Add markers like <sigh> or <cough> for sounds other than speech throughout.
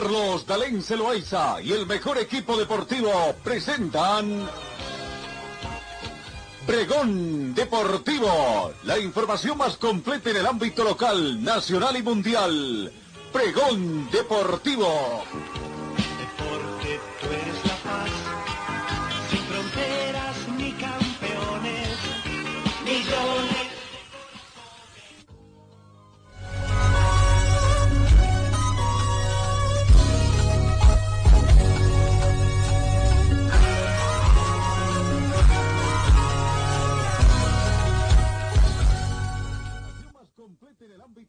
Carlos Dalén Celoaiza y el mejor equipo deportivo presentan Pregón Deportivo, la información más completa en el ámbito local, nacional y mundial. Pregón Deportivo.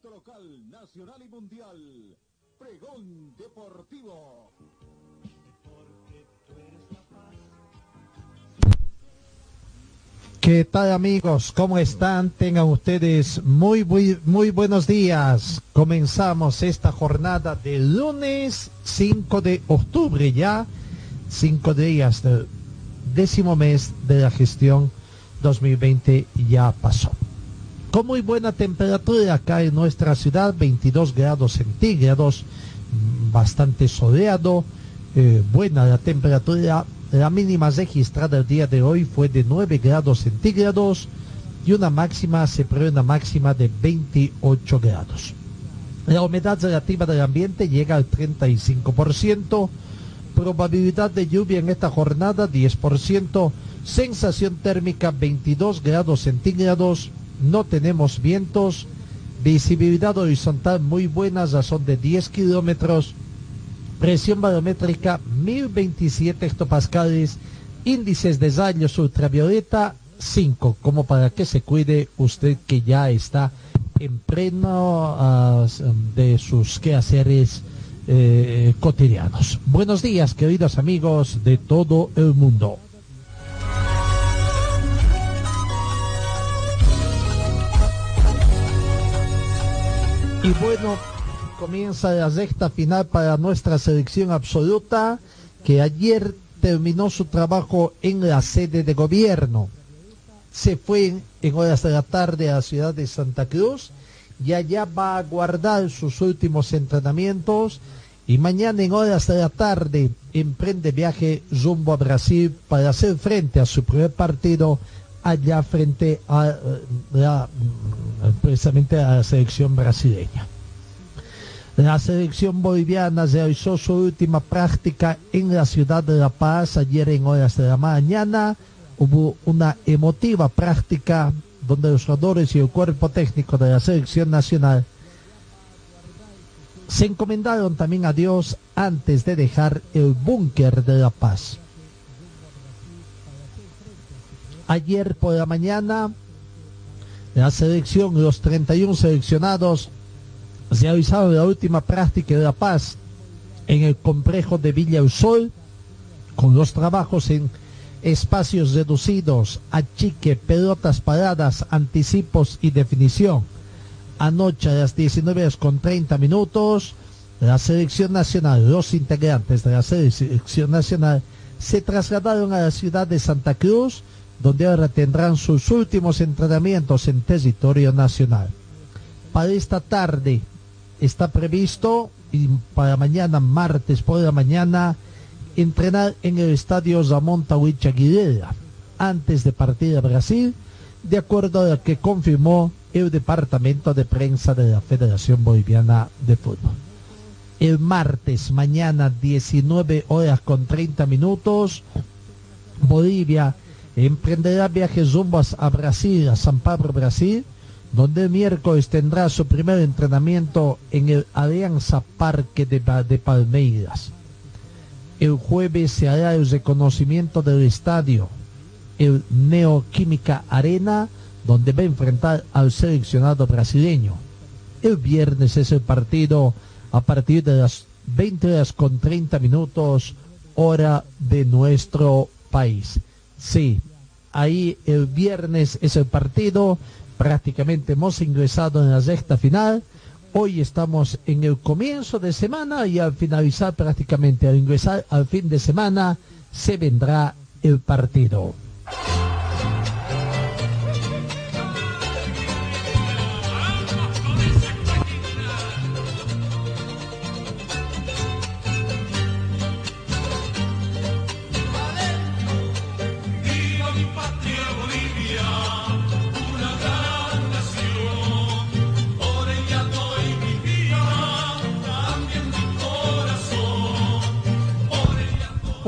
Local, nacional y mundial. Pregón Deportivo. ¿Qué tal amigos? ¿Cómo están? Tengan ustedes muy, muy, muy buenos días. Comenzamos esta jornada del lunes 5 de octubre ya, cinco días del décimo mes de la gestión 2020 ya pasó. Con muy buena temperatura acá en nuestra ciudad, 22 grados centígrados, mm, bastante soleado, eh, buena la temperatura. La mínima registrada el día de hoy fue de 9 grados centígrados y una máxima, se prevé una máxima de 28 grados. La humedad relativa del ambiente llega al 35%, probabilidad de lluvia en esta jornada 10%, sensación térmica 22 grados centígrados, no tenemos vientos, visibilidad horizontal muy buena, razón de 10 kilómetros, presión barométrica 1027 hectopascales, índices de rayos ultravioleta 5, como para que se cuide usted que ya está en pleno ah, de sus quehaceres eh, cotidianos. Buenos días, queridos amigos de todo el mundo. Y bueno, comienza la recta final para nuestra selección absoluta, que ayer terminó su trabajo en la sede de gobierno. Se fue en horas de la tarde a la ciudad de Santa Cruz y allá va a guardar sus últimos entrenamientos y mañana en horas de la tarde emprende viaje rumbo a Brasil para hacer frente a su primer partido allá frente a eh, precisamente a la selección brasileña. La selección boliviana realizó su última práctica en la ciudad de La Paz ayer en horas de la mañana. Hubo una emotiva práctica donde los jugadores y el cuerpo técnico de la selección nacional se encomendaron también a Dios antes de dejar el búnker de La Paz. Ayer por la mañana, la selección, los 31 seleccionados, realizaron la última práctica de La Paz en el complejo de Villa Sol, con los trabajos en espacios reducidos, achique, pelotas paradas, anticipos y definición. Anoche a las 19 horas con 30 minutos, la selección nacional, los integrantes de la selección nacional, se trasladaron a la ciudad de Santa Cruz, donde ahora tendrán sus últimos entrenamientos en territorio nacional. Para esta tarde está previsto, y para mañana, martes por la mañana, entrenar en el estadio Ramón Tawich Aguilera, antes de partir a Brasil, de acuerdo a lo que confirmó el Departamento de Prensa de la Federación Boliviana de Fútbol. El martes, mañana, 19 horas con 30 minutos, Bolivia emprenderá viajes rumbos a Brasil, a San Pablo, Brasil, donde el miércoles tendrá su primer entrenamiento en el Alianza Parque de, de Palmeiras. El jueves se hará el reconocimiento del estadio, el Neoquímica Arena, donde va a enfrentar al seleccionado brasileño. El viernes es el partido a partir de las 20 horas con 30 minutos, hora de nuestro país. Sí, ahí el viernes es el partido, prácticamente hemos ingresado en la sexta final. Hoy estamos en el comienzo de semana y al finalizar prácticamente, al ingresar al fin de semana, se vendrá el partido.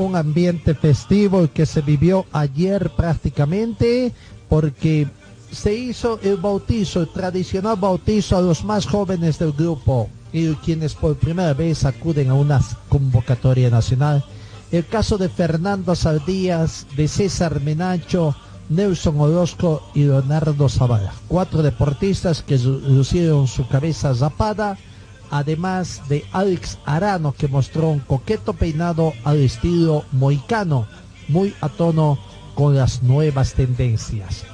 Un ambiente festivo que se vivió ayer prácticamente porque se hizo el bautizo, el tradicional bautizo a los más jóvenes del grupo y quienes por primera vez acuden a una convocatoria nacional. El caso de Fernando Saldías, de César Menacho, Nelson Orozco y Leonardo Zavala. Cuatro deportistas que lucieron su cabeza zapada, además de Alex Arano que mostró un coqueto peinado al estilo moicano, muy a tono con las nuevas tendencias.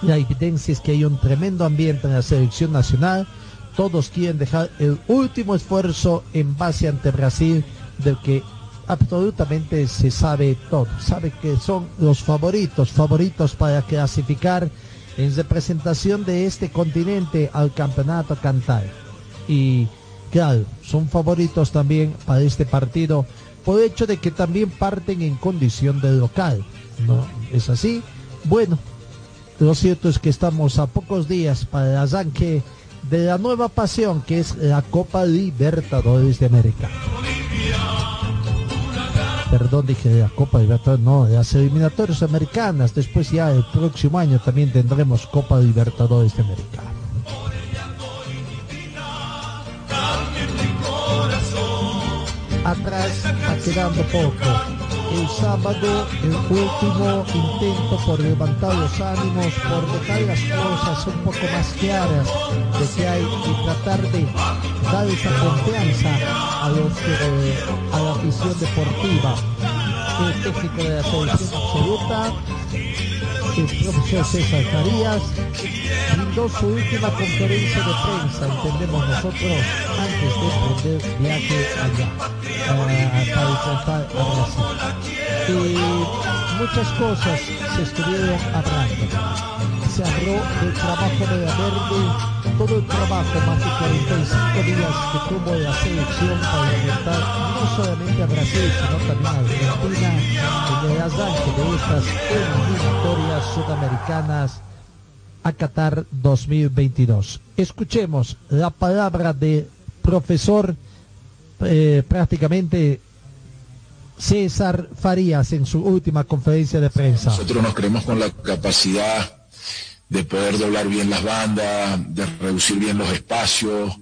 La evidencia es que hay un tremendo ambiente en la selección nacional. Todos quieren dejar el último esfuerzo en base ante Brasil, del que absolutamente se sabe todo. Sabe que son los favoritos, favoritos para clasificar en representación de este continente al campeonato cantar. Claro, son favoritos también para este partido por el hecho de que también parten en condición de local. ¿No es así? Bueno, lo cierto es que estamos a pocos días para el arranque de la nueva pasión que es la Copa Libertadores de América perdón, dije de la Copa Libertadores, no, de las eliminatorias americanas. Después ya el próximo año también tendremos Copa Libertadores de América. Atrás ha quedando poco el sábado el último intento por levantar los ánimos, por dejar las cosas un poco más claras de que hay y tratar de dar esa confianza a los a la afición deportiva. El técnico de la selección absoluta, el profesor César Carías, brindó su última conferencia de prensa, entendemos nosotros, antes de emprender viaje allá, para enfrentar a Brasil. Y muchas cosas se estuvieron hablando. Habló del trabajo de Verde, todo el trabajo más de 45 días que tuvo la selección para enfrentar no solamente a Brasil, sino también a Argentina en el arranque de estas eliminatorias sudamericanas a Qatar 2022. Escuchemos la palabra de profesor eh, prácticamente César Farías en su última conferencia de prensa. Nosotros nos creemos con la capacidad de poder doblar bien las bandas, de reducir bien los espacios,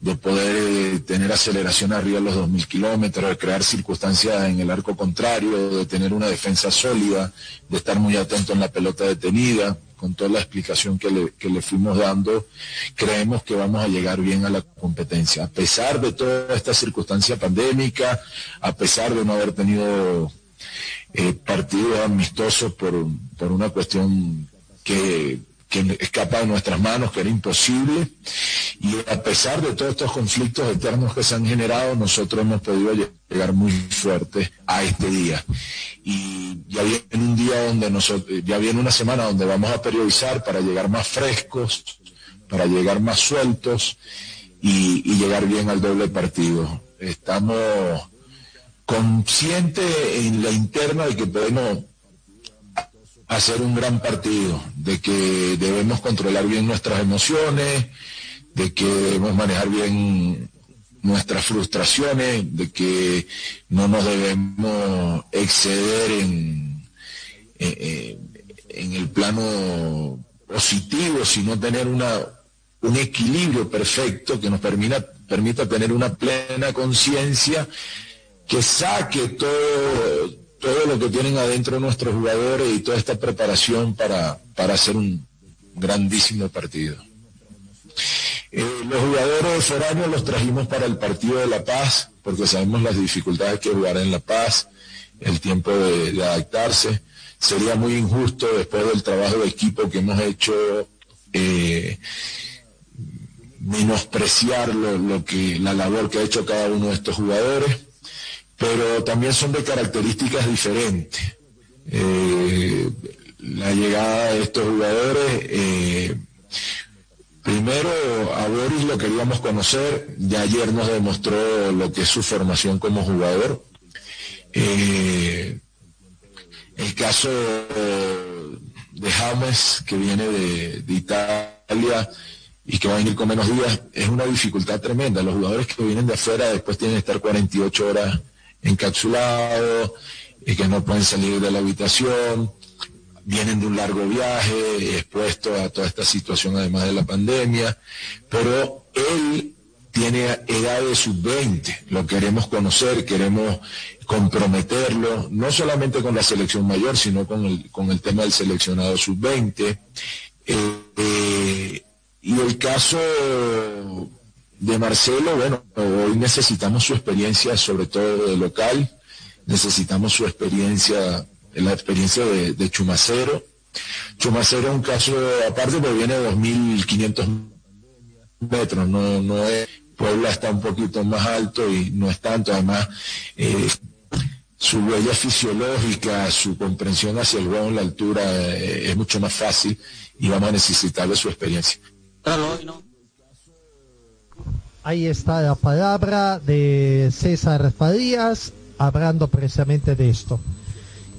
de poder eh, tener aceleración arriba de los 2.000 kilómetros, de crear circunstancias en el arco contrario, de tener una defensa sólida, de estar muy atento en la pelota detenida con toda la explicación que le, fuimos dando, creemos que vamos a llegar bien a la competencia. A pesar de toda esta circunstancia pandémica, a pesar de no haber tenido eh, partidos amistosos por, por una cuestión que que escapa de nuestras manos, que era imposible. Y a pesar de todos estos conflictos eternos que se han generado, nosotros hemos podido llegar muy fuerte a este día. Y ya viene un día donde nosotros, ya viene una semana donde vamos a periodizar para llegar más frescos, para llegar más sueltos y, y llegar bien al doble partido. Estamos conscientes en la interna de que podemos hacer un gran partido, de que debemos controlar bien nuestras emociones, de que debemos manejar bien nuestras frustraciones, de que no nos debemos exceder en, en, el plano positivo, sino tener una, un equilibrio perfecto que nos permita, permita tener una plena conciencia que saque todo todo lo que tienen adentro nuestros jugadores y toda esta preparación para, para hacer un grandísimo partido. Eh, los jugadores foráneos los trajimos para el partido de La Paz, porque sabemos las dificultades que jugar en La Paz, el tiempo de, adaptarse. Sería muy injusto después del trabajo de equipo que hemos hecho eh, menospreciar lo que, la labor que ha hecho cada uno de estos jugadores pero también son de características diferentes. Eh, la llegada de estos jugadores, eh, primero a Boris lo queríamos conocer, ya ayer nos demostró lo que es su formación como jugador. Eh, el caso de James, que viene de, de Italia, y que va a venir con menos días, es una dificultad tremenda. Los jugadores que vienen de afuera después tienen que estar 48 horas encapsulado y que no pueden salir de la habitación, vienen de un largo viaje, expuestos a toda esta situación además de la pandemia, pero él tiene edad de sub-20, lo queremos conocer, queremos comprometerlo, no solamente con la selección mayor, sino con el, con el tema del seleccionado sub-20. Eh, eh, y el caso de Marcelo, bueno, hoy necesitamos su experiencia, sobre todo de local, necesitamos su experiencia, la experiencia de, Chumacero. Chumacero es un caso aparte, porque viene de 2.500 metros, no, no es, Puebla está un poquito más alto y no es tanto, además eh, su huella fisiológica, su comprensión hacia el juego en la altura eh, es mucho más fácil y vamos a necesitar de su experiencia. Ahí está la palabra de César Fadías hablando precisamente de esto.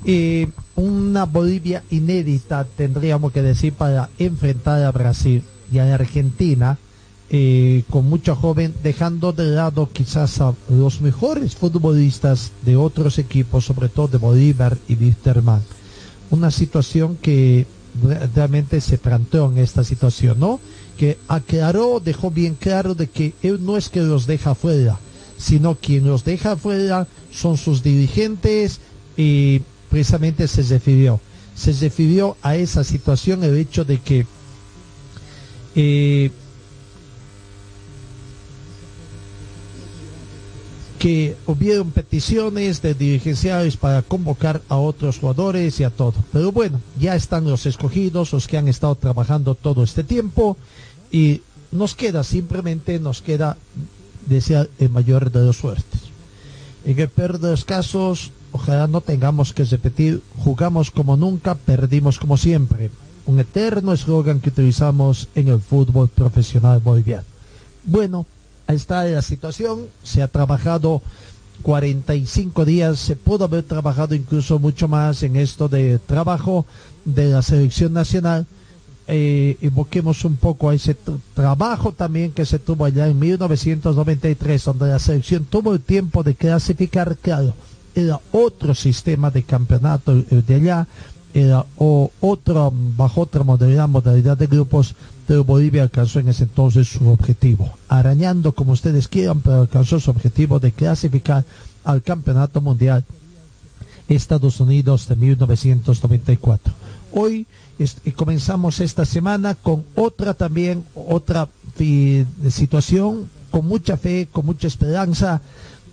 Y una Bolivia inédita tendríamos que decir para enfrentar a Brasil y a Argentina eh, con mucho joven, dejando de lado quizás a los mejores futbolistas de otros equipos, sobre todo de Bolívar y Wisterman. Una situación que realmente se planteó en esta situación, ¿no? Que aclaró, dejó bien claro de que él no es que los deja fuera, sino quien los deja fuera son sus dirigentes y precisamente se refirió. Se refirió a esa situación el hecho de que eh, que hubieron peticiones de dirigenciales para convocar a otros jugadores y a todo. Pero bueno, ya están los escogidos, los que han estado trabajando todo este tiempo y nos queda, simplemente nos queda desear el mayor de los suertes. En el peor de los casos, ojalá no tengamos que repetir, jugamos como nunca, perdimos como siempre. Un eterno eslogan que utilizamos en el fútbol profesional boliviano. Bueno, ahí está la situación, se ha trabajado 45 días, se pudo haber trabajado incluso mucho más en esto de trabajo de la selección nacional, eh, invoquemos un poco a ese trabajo también que se tuvo allá en 1993, donde la selección tuvo el tiempo de clasificar, claro, era otro sistema de campeonato de allá, era o otro, bajo otra modalidad, modalidad de grupos, pero Bolivia alcanzó en ese entonces su objetivo, arañando como ustedes quieran, pero alcanzó su objetivo de clasificar al campeonato mundial Estados Unidos de 1994. Hoy comenzamos esta semana con otra también, otra situación, con mucha fe, con mucha esperanza,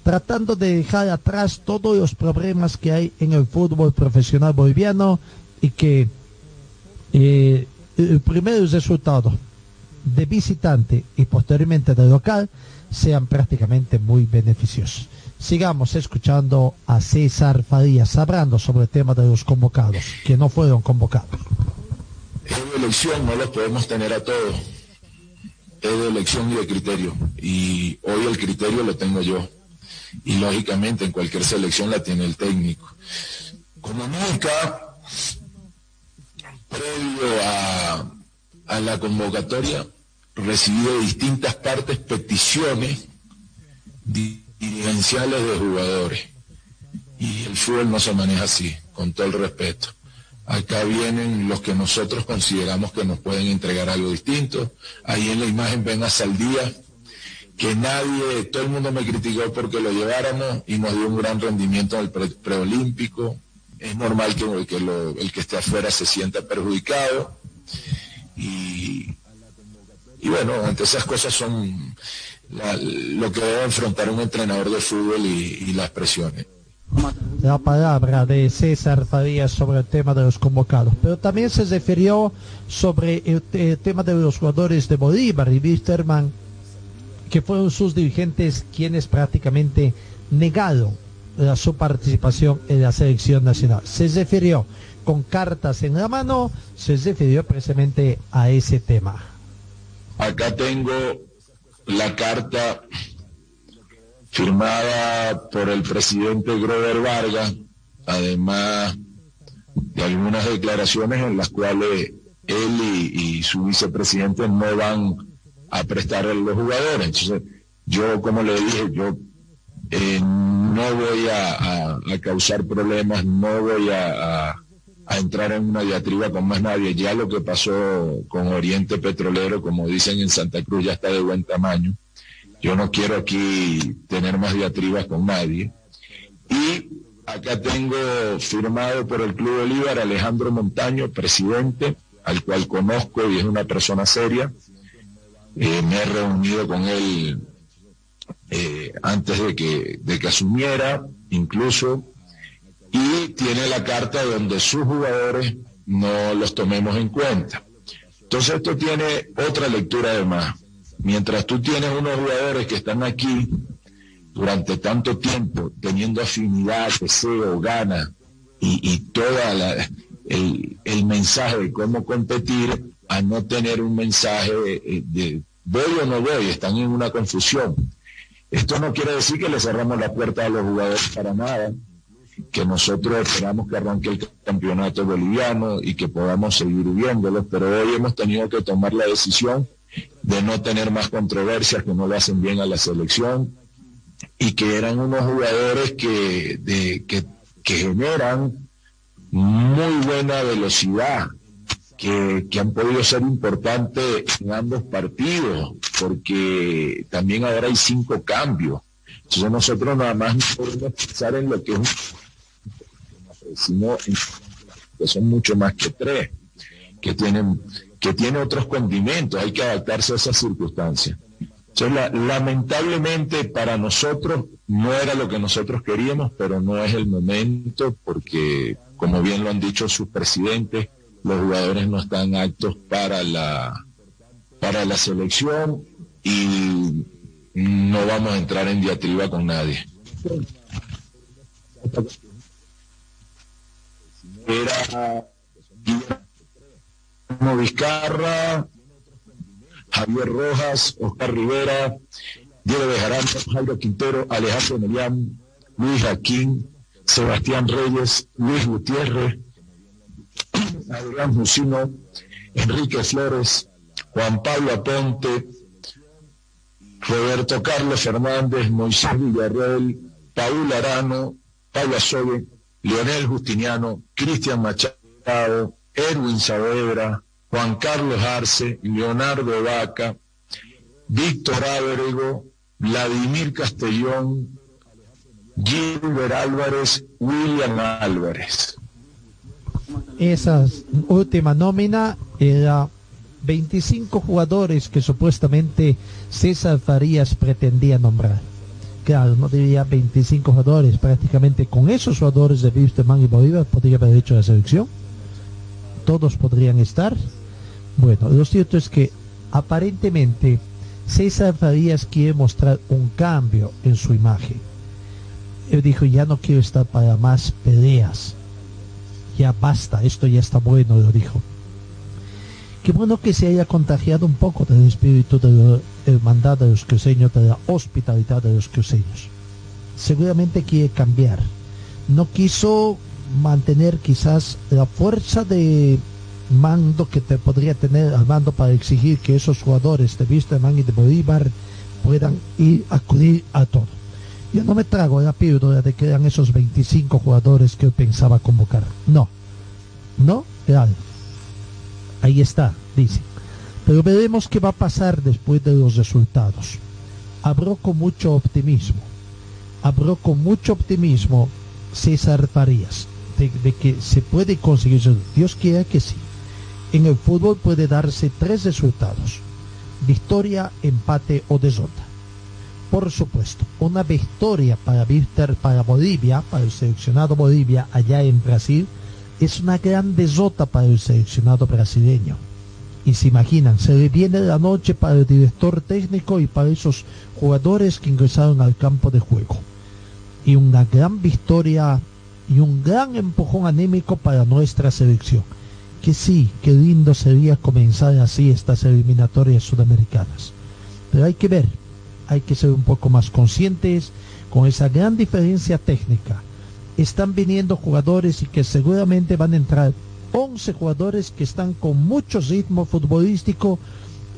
tratando de dejar atrás todos los problemas que hay en el fútbol profesional boliviano y que eh, el primer resultado de visitante y posteriormente de local sean prácticamente muy beneficiosos. Sigamos escuchando a César Farías hablando sobre el tema de los convocados, que no fueron convocados. Es de elección, no los podemos tener a todos. Es de elección y de criterio. Y hoy el criterio lo tengo yo. Y lógicamente en cualquier selección la tiene el técnico. Como nunca, previo a, a la convocatoria, recibí de distintas partes peticiones de jugadores. Y el fútbol no se maneja así, con todo el respeto. Acá vienen los que nosotros consideramos que nos pueden entregar algo distinto. Ahí en la imagen ven a Saldía, que nadie, todo el mundo me criticó porque lo lleváramos y nos dio un gran rendimiento en el preolímpico. es normal que, el que esté afuera se sienta perjudicado. Y, bueno, ante esas cosas son lo que debe enfrentar un entrenador de fútbol y las presiones la palabra de César Farías sobre el tema de los convocados, pero también se refirió sobre el, tema de los jugadores de Bolívar y Wisterman, que fueron sus dirigentes quienes prácticamente negaron su participación en la selección nacional. Se refirió con cartas en la mano, se refirió precisamente a ese tema. Acá tengo la carta firmada por el presidente Grover Vargas, además de algunas declaraciones en las cuales él y, su vicepresidente no van a prestar a los jugadores. Entonces, yo, como le dije, yo eh, no voy a, causar problemas, no voy a, a, entrar en una diatriba con más nadie. Ya lo que pasó con Oriente Petrolero, como dicen en Santa Cruz, ya está de buen tamaño. Yo no quiero aquí tener más diatribas con nadie. Y acá tengo firmado por el Club Bolívar Alejandro Montaño, presidente, al cual conozco y es una persona seria. Eh, me he reunido con él eh, antes de que, de que asumiera, incluso, y tiene la carta donde sus jugadores no los tomemos en cuenta. Entonces esto tiene otra lectura además. Mientras tú tienes unos jugadores que están aquí durante tanto tiempo, teniendo afinidad, deseo, gana y, y toda el, mensaje de cómo competir, a no tener un mensaje de, de voy o no voy, están en una confusión. Esto no quiere decir que le cerramos la puerta a los jugadores para nada, que nosotros esperamos que arranque el campeonato boliviano y que podamos seguir viéndolo, pero hoy hemos tenido que tomar la decisión de no tener más controversias que no le hacen bien a la selección y que eran unos jugadores que, que, que generan muy buena velocidad, que, han podido ser importantes en ambos partidos, porque también ahora hay cinco cambios. Entonces nosotros nada más no podemos pensar en lo que es un sino que son mucho más que tres, que tienen, que tiene otros condimentos, hay que adaptarse a esas circunstancias. Lamentablemente para nosotros no era lo que nosotros queríamos, pero no es el momento porque, como bien lo han dicho sus presidentes, los jugadores no están aptos para la, para la selección y no vamos a entrar en diatriba con nadie. Era Guillermo Vizcarra, Javier Rojas, Oscar Rivera, Diego Bejarán, Jairo Quintero, Alejandro Melián, Luis Jaquín, Sebastián Reyes, Luis Gutiérrez, Adrián Jusino, Enrique Flores, Juan Pablo Aponte, Roberto Carlos Fernández, Moisés Villarreal, Paul Arano, Pablo Azogue, Leonel Justiniano, Cristian Machado, Erwin Saavedra, Juan Carlos Arce, Leonardo Vaca, Víctor Ábrego, Vladimir Castellón, Gilbert Álvarez, William Álvarez esa última nómina era 25 jugadores que supuestamente César Farías pretendía nombrar. No diría 25 jugadores, prácticamente con esos jugadores de Wisterman y Bolívar podría haber hecho la selección. Todos podrían estar. Bueno, lo cierto es que aparentemente César Farías quiere mostrar un cambio en su imagen. Él dijo, ya no quiero estar para más peleas ya basta, esto ya está bueno, lo dijo. Qué bueno que se haya contagiado un poco del espíritu de hermandad de los cruceños, de la hospitalidad de los cruceños. Seguramente quiere cambiar. No quiso mantener quizás la fuerza de mando que te podría tener al mando para exigir que esos jugadores de Wisterman y de Bolívar puedan ir a acudir a todo. Yo no me trago la píldora de que eran esos 25 jugadores que pensaba convocar. No. No, real. Ahí está, dice. Pero veremos qué va a pasar después de los resultados. Abro con mucho optimismo. Abro con mucho optimismo César Farías de, que se puede conseguir. Dios quiera que sí. En el fútbol puede darse tres resultados. Victoria, empate o desota por supuesto, una victoria para Víctor, para Bolivia, para el seleccionado Bolivia allá en Brasil, es una gran desota para el seleccionado brasileño. Y se imaginan, se viene la noche para el director técnico y para esos jugadores que ingresaron al campo de juego. Y una gran victoria y un gran empujón anímico para nuestra selección. Que sí, qué lindo sería comenzar así estas eliminatorias sudamericanas. Pero hay que ver, hay que ser un poco más conscientes con esa gran diferencia técnica. Están viniendo jugadores y que seguramente van a entrar 11 jugadores que están con mucho ritmo futbolístico.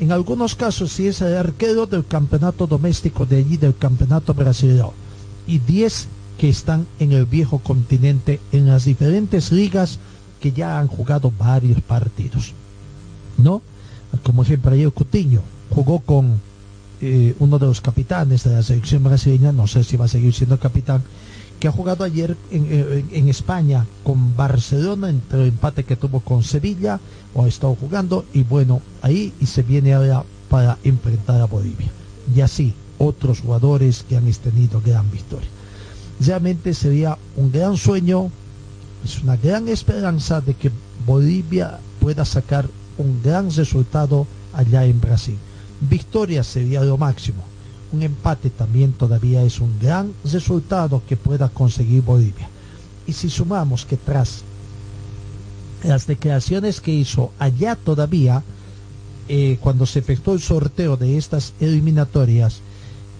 En algunos casos, si es el arquero del campeonato doméstico de allí, del campeonato brasileño. y 10 que están en el viejo continente en las diferentes ligas que ya han jugado varios partidos. ¿No? Como ejemplo, ayer Cutiño jugó con eh, uno de los capitanes de la selección brasileña, no sé si va a seguir siendo capitán, que ha jugado ayer en, España con Barcelona, entre el empate que tuvo con Sevilla, o ha estado jugando, y bueno, ahí y se viene ahora para enfrentar a Bolivia. Y así, otros jugadores que han tenido gran victoria. Realmente sería un gran sueño, es una gran esperanza de que Bolivia pueda sacar un gran resultado allá en Brasil. Victoria sería lo máximo. Un empate también todavía es un gran resultado que pueda conseguir Bolivia. Y si sumamos que tras las declaraciones que hizo allá todavía, eh, cuando se efectuó el sorteo de estas eliminatorias,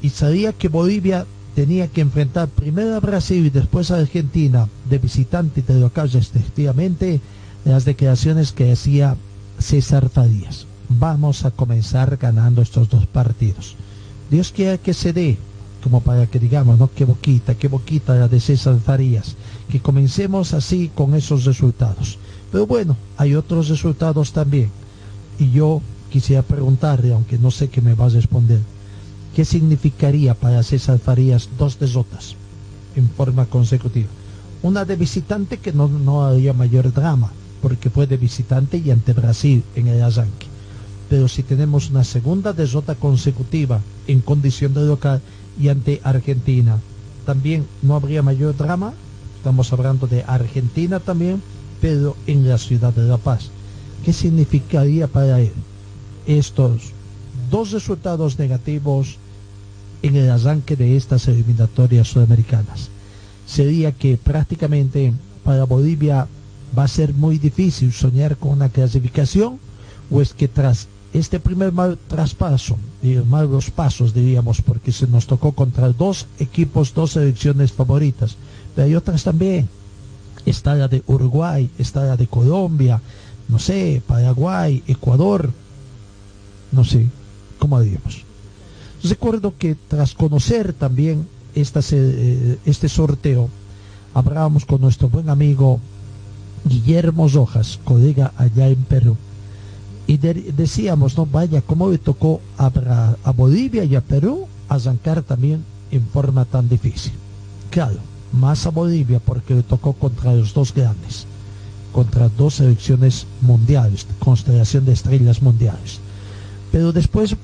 y sabía que Bolivia tenía que enfrentar primero a Brasil y después a Argentina de visitante y de local respectivamente, las declaraciones que hacía César Farías vamos a comenzar ganando estos dos partidos. Dios quiere que se dé, como para que digamos, no, qué boquita, qué boquita la de César Farías, que comencemos así con esos resultados. Pero bueno, hay otros resultados también. Y yo quisiera preguntarle, aunque no sé qué me va a responder, ¿qué significaría para César Farías dos desotas en forma consecutiva? Una de visitante que no, no haría mayor drama, porque fue de visitante y ante Brasil en el arranque pero si tenemos una segunda derrota consecutiva en condición de local y ante Argentina, también no habría mayor drama. Estamos hablando de Argentina también, pero en la ciudad de La Paz. ¿Qué significaría para él estos dos resultados negativos en el arranque de estas eliminatorias sudamericanas? Sería que prácticamente para Bolivia va a ser muy difícil soñar con una clasificación o es que tras este primer mal traspaso, malos pasos diríamos, porque se nos tocó contra dos equipos, dos selecciones favoritas, pero hay otras también. Está la de Uruguay, está la de Colombia, no sé, Paraguay, Ecuador, no sé, ¿cómo diríamos? Recuerdo que tras conocer también eh, este sorteo, hablábamos con nuestro buen amigo Guillermo Rojas, colega allá en Perú, y decíamos, no vaya, cómo le tocó a, a, Bolivia y a Perú arrancar también en forma tan difícil. Claro, más a Bolivia porque le tocó contra los dos grandes, contra dos selecciones mundiales, constelación de estrellas mundiales. Pero después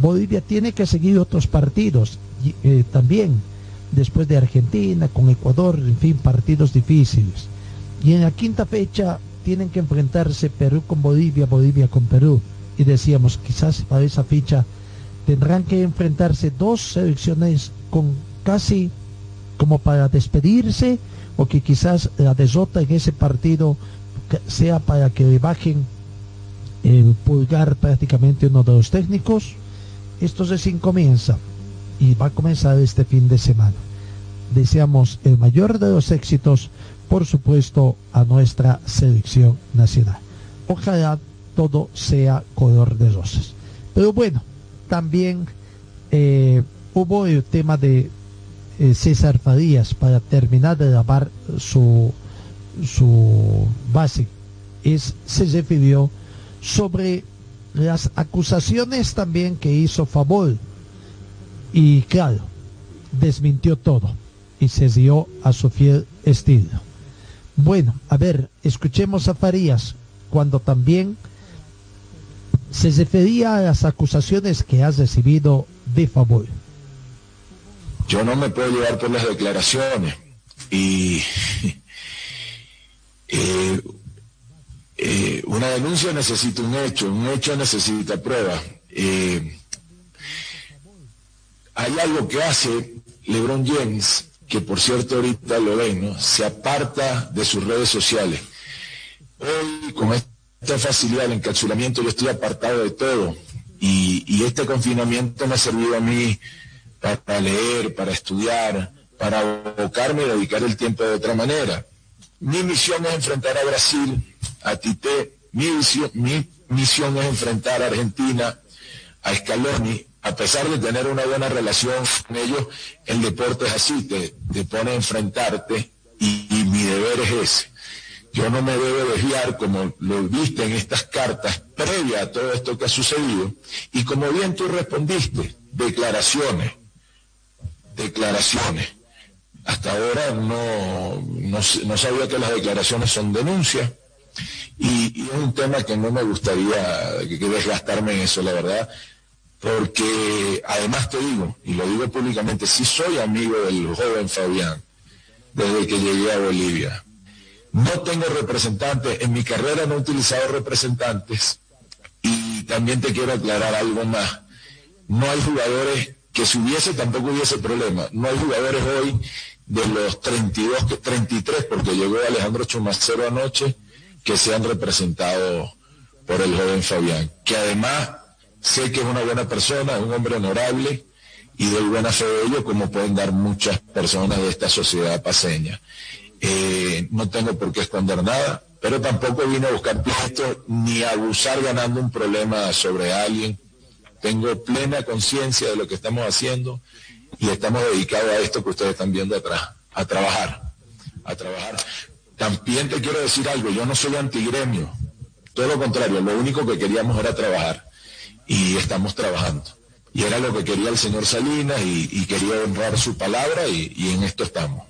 Bolivia tiene que seguir otros partidos eh, también, después de Argentina, con Ecuador, en fin, partidos difíciles. Y en la quinta fecha tienen que enfrentarse Perú con Bolivia, Bolivia con Perú. Y decíamos, quizás para esa ficha tendrán que enfrentarse dos selecciones con casi como para despedirse o que quizás la desota en ese partido sea para que le bajen el pulgar prácticamente uno de los técnicos. Esto recién comienza y va a comenzar este fin de semana. Deseamos el mayor de los éxitos por supuesto, a nuestra selección nacional. Ojalá todo sea color de rosas. Pero bueno, también eh, hubo el tema de eh, César Farías para terminar de lavar su, su base. Es, se refirió sobre las acusaciones también que hizo Favol. Y claro, desmintió todo y se dio a su fiel estilo. Bueno, a ver, escuchemos a Farías cuando también se refería a las acusaciones que has recibido de favor. Yo no me puedo llevar por las declaraciones y <laughs> eh, eh, una denuncia necesita un hecho, un hecho necesita prueba. Eh, hay algo que hace LeBron James que por cierto ahorita lo ven, ¿no? se aparta de sus redes sociales. Hoy, con esta facilidad del encapsulamiento, yo estoy apartado de todo. Y, este confinamiento me ha servido a mí para leer, para estudiar, para abocarme y dedicar el tiempo de otra manera. Mi misión es enfrentar a Brasil, a Tite, mi, mi misión es enfrentar a Argentina, a Scaloni, a pesar de tener una buena relación con ellos, el deporte es así, te, pone a enfrentarte y, mi deber es ese. Yo no me debo desviar, como lo viste en estas cartas, previa a todo esto que ha sucedido, y como bien tú respondiste, declaraciones, declaraciones. Hasta ahora no, no, sabía que las declaraciones son denuncias, y, es un tema que no me gustaría que, desgastarme en eso, la verdad, porque además te digo, y lo digo públicamente, si soy amigo del joven Fabián desde que llegué a Bolivia. No tengo representantes, en mi carrera no he utilizado representantes y también te quiero aclarar algo más. No hay jugadores que si hubiese tampoco hubiese problema. No hay jugadores hoy de los 32, que 33, porque llegó Alejandro Chumacero anoche, que se han representado por el joven Fabián, que además sé que es una buena persona, un hombre honorable y de buena fe de ello, como pueden dar muchas personas de esta sociedad paseña. Eh, no tengo por qué esconder nada, pero tampoco vine a buscar pleito ni a abusar ganando un problema sobre alguien. Tengo plena conciencia de lo que estamos haciendo y estamos dedicados a esto que ustedes están viendo atrás, a trabajar, a trabajar. También te quiero decir algo, yo no soy antigremio, todo lo contrario, lo único que queríamos era trabajar y estamos trabajando. Y era lo que quería el señor Salinas y, quería honrar su palabra y en esto estamos.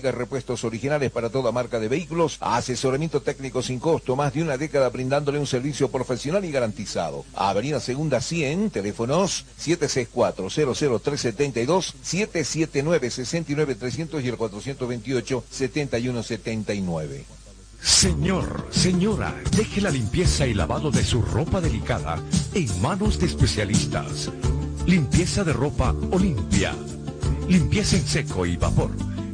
repuestos originales para toda marca de vehículos, asesoramiento técnico sin costo, más de una década brindándole un servicio profesional y garantizado. Avenida Segunda 100, teléfonos 764-00372, 779-69300 y el 428-7179. Señor, señora, deje la limpieza y lavado de su ropa delicada en manos de especialistas. Limpieza de ropa Olimpia. Limpieza en seco y vapor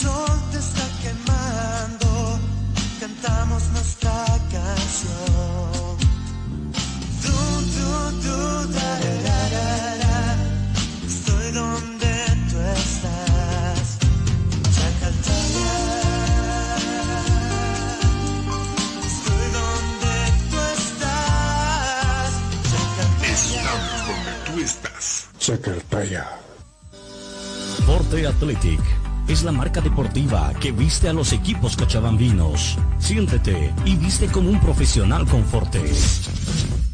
sol te está quemando, cantamos nuestra canción. Du, du, du, da, da, da, da, Estoy donde tú estás. Chacaltaya. Estoy donde tú estás. Chacaltaya. Estamos donde tú estás. Chacartaya. Forte Athletic es la marca deportiva que viste a los equipos cochabambinos. Siéntete y viste como un profesional con Forte.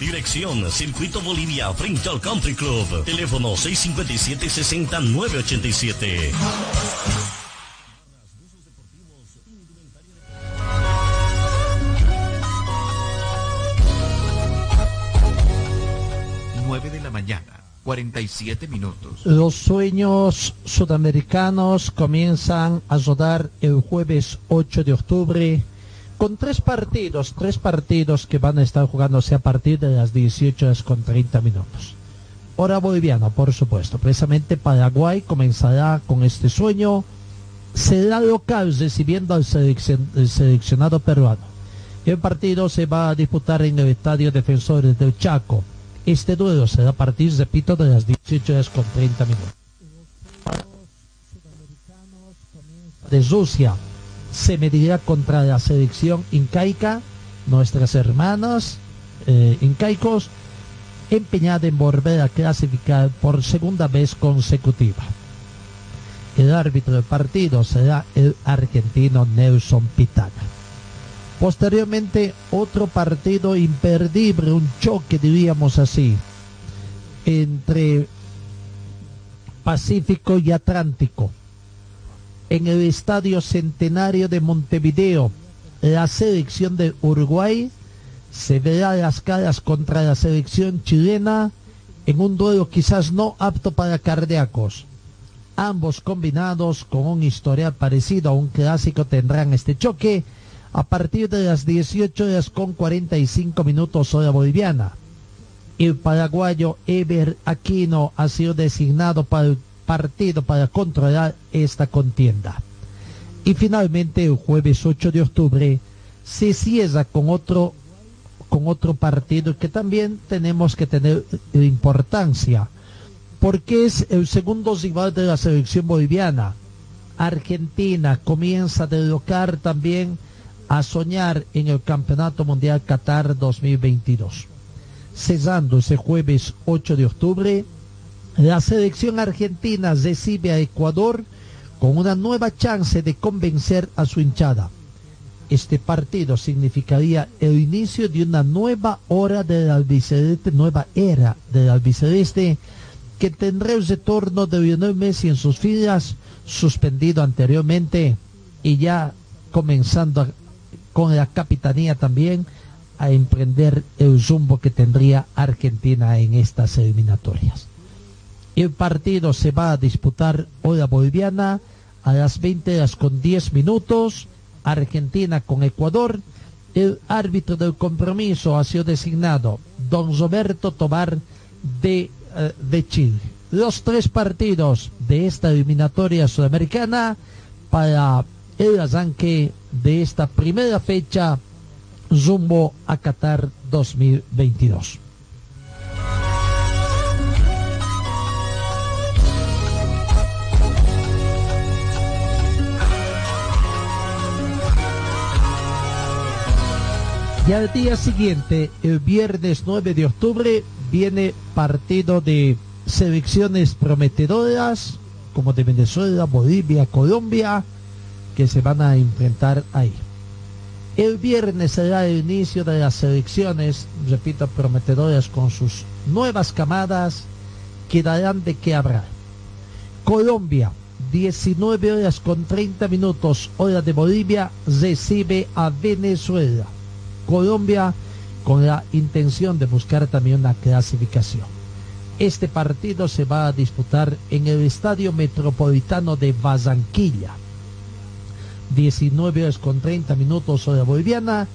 Dirección Circuito Bolivia frente al Country Club. Teléfono 657-60-987. Nueve de la mañana, 47 minutos. Los sueños sudamericanos comienzan a rodar el jueves 8 de octubre con tres partidos, tres partidos que van a estar jugándose a partir de las 18 horas con 30 minutos. Hora boliviana, por supuesto. Precisamente Paraguay comenzará con este sueño. Será local recibiendo al seleccion- el seleccionado peruano. El partido se va a disputar en el Estadio Defensores del Chaco. Este duelo será a partir, repito, de las 18 horas con 30 minutos. De Rusia se medirá contra la selección incaica, nuestras hermanas eh, incaicos, empeñada en volver a clasificar por segunda vez consecutiva. El árbitro del partido será el argentino Nelson Pitana. Posteriormente, otro partido imperdible, un choque, diríamos así, entre Pacífico y Atlántico. En el Estadio Centenario de Montevideo, la selección de Uruguay se verá las caras contra la selección chilena en un duelo quizás no apto para cardíacos. Ambos combinados con un historial parecido a un clásico tendrán este choque a partir de las 18 horas con 45 minutos hora boliviana. El paraguayo Eber Aquino ha sido designado para el partido para controlar esta contienda. Y finalmente el jueves 8 de octubre se cierra con otro con otro partido que también tenemos que tener importancia porque es el segundo rival de la selección boliviana. Argentina comienza a derrocar también a soñar en el Campeonato Mundial Qatar 2022. Cesando ese jueves 8 de octubre, la selección argentina recibe a Ecuador con una nueva chance de convencer a su hinchada. Este partido significaría el inicio de una nueva hora del albiceleste, nueva era del albiceleste, que tendrá el retorno de Lionel Messi en sus filas, suspendido anteriormente y ya comenzando con la capitanía también a emprender el rumbo que tendría Argentina en estas eliminatorias. El partido se va a disputar hora boliviana a las 20 horas con 10 minutos. Argentina con Ecuador. El árbitro del compromiso ha sido designado don Roberto Tobar de, eh, de Chile. Los tres partidos de esta eliminatoria sudamericana para el arranque de esta primera fecha rumbo a Qatar 2022. Y al día siguiente, el viernes 9 de octubre, viene partido de selecciones prometedoras, como de Venezuela, Bolivia, Colombia, que se van a enfrentar ahí. El viernes será el inicio de las selecciones, repito, prometedoras con sus nuevas camadas que darán de qué hablar. Colombia, 19 horas con 30 minutos, hora de Bolivia, recibe a Venezuela. Colombia con la intención de buscar también una clasificación. Este partido se va a disputar en el Estadio Metropolitano de Barranquilla. 19 horas con 30 minutos hora boliviana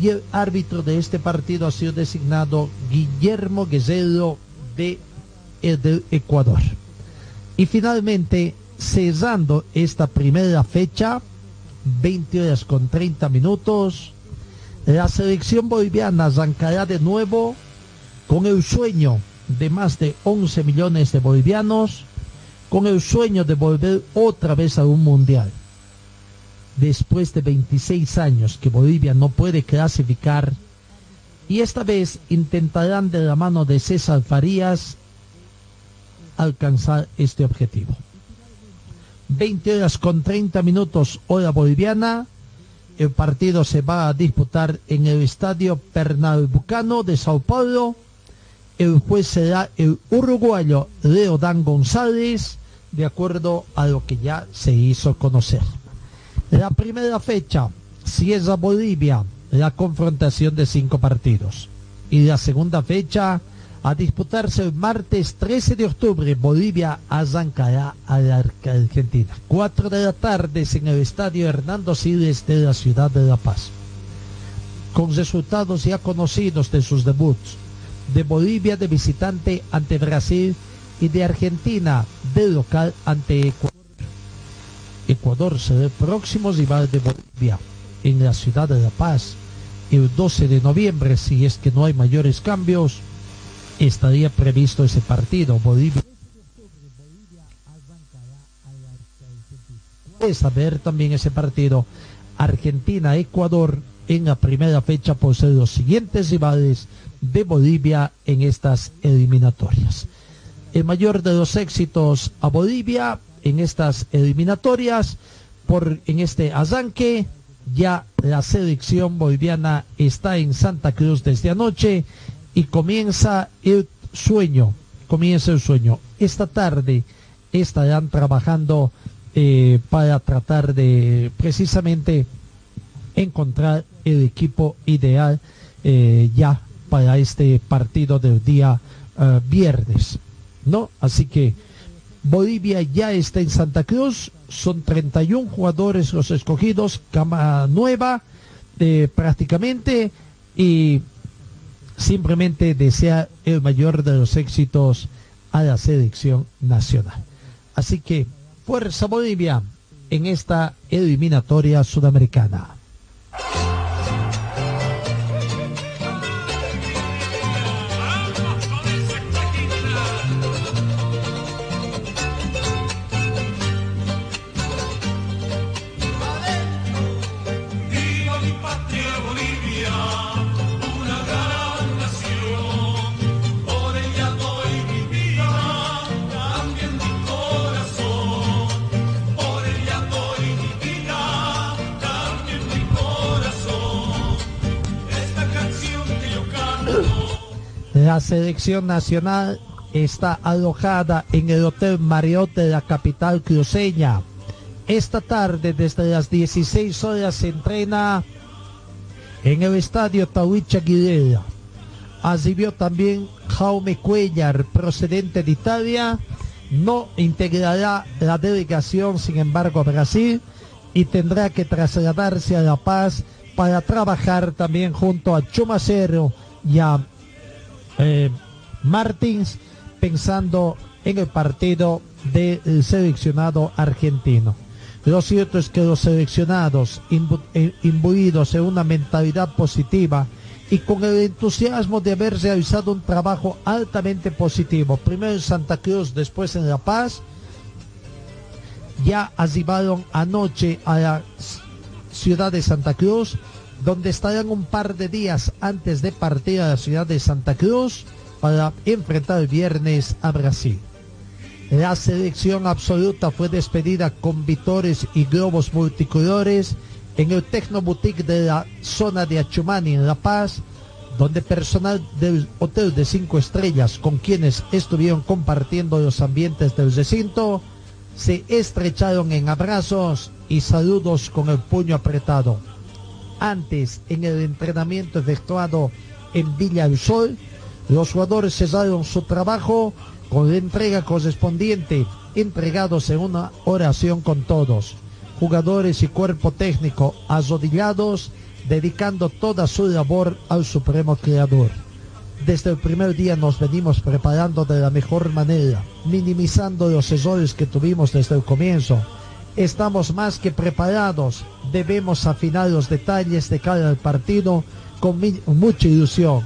y el árbitro de este partido ha sido designado Guillermo Guerrero de, eh, del Ecuador. Y finalmente, cerrando esta primera fecha, 20 horas con 30 minutos, la selección boliviana arrancará de nuevo con el sueño de más de 11 millones de bolivianos, con el sueño de volver otra vez a un mundial. Después de 26 años que Bolivia no puede clasificar, y esta vez intentarán de la mano de César Farías alcanzar este objetivo. 20 horas con 30 minutos hora boliviana, el partido se va a disputar en el estadio Pernambucano de Sao Paulo. El juez será el uruguayo Leodán González, de acuerdo a lo que ya se hizo conocer. La primera fecha cierra Bolivia la confrontación de cinco partidos. Y la segunda fecha a disputarse el martes 13 de octubre, Bolivia arrancará a la Argentina. Cuatro de la tarde en el estadio Hernando Siles de la ciudad de La Paz. Con resultados ya conocidos de sus debuts, de Bolivia de visitante ante Brasil y de Argentina de local ante Ecuador. Ecuador será el próximo rival de Bolivia en la ciudad de La Paz el 12 de noviembre, si es que no hay mayores cambios estaría previsto ese partido. Bolivia. Es saber también ese partido Argentina-Ecuador en la primera fecha por ser los siguientes rivales de Bolivia en estas eliminatorias. El mayor de los éxitos a Bolivia en estas eliminatorias por en este arranque ya la selección boliviana está en Santa Cruz desde anoche y comienza el sueño, comienza el sueño. Esta tarde estarán trabajando eh, para tratar de precisamente encontrar el equipo ideal eh, ya para este partido del día eh, viernes, ¿no? Así que Bolivia ya está en Santa Cruz, son 31 jugadores los escogidos, cama nueva prácticamente y simplemente desea el mayor de los éxitos a la selección nacional. Así que fuerza Bolivia en esta eliminatoria sudamericana. La selección nacional está alojada en el Hotel Marriott de la capital cruceña. Esta tarde, desde las 16 horas, se entrena en el estadio Tawicha Aguilera. Asistió también Jaume Cuellar, procedente de Italia. No integrará la delegación, sin embargo, a Brasil y tendrá que trasladarse a La Paz para trabajar también junto a Chumacero y a eh, Martins pensando en el partido del seleccionado argentino. Lo cierto es que los seleccionados eh, imbuidos en una mentalidad positiva y con el entusiasmo de haber realizado un trabajo altamente positivo, primero en Santa Cruz, después en La Paz, ya arribaron anoche a la ciudad de Santa Cruz donde estarán un par de días antes de partir a la ciudad de Santa Cruz para enfrentar el viernes a Brasil. La selección absoluta fue despedida con vitores y globos multicolores en el Tecno Boutique de la zona de Achumani en La Paz, donde personal del hotel de cinco estrellas con quienes estuvieron compartiendo los ambientes del recinto se estrecharon en abrazos y saludos con el puño apretado. Antes, en el entrenamiento efectuado en Villa del Sol, los jugadores cesaron su trabajo con la entrega correspondiente, entregados en una oración con todos, jugadores y cuerpo técnico arrodillados, dedicando toda su labor al Supremo Creador. Desde el primer día nos venimos preparando de la mejor manera, minimizando los errores que tuvimos desde el comienzo. Estamos más que preparados, debemos afinar los detalles de cada partido con mucha ilusión,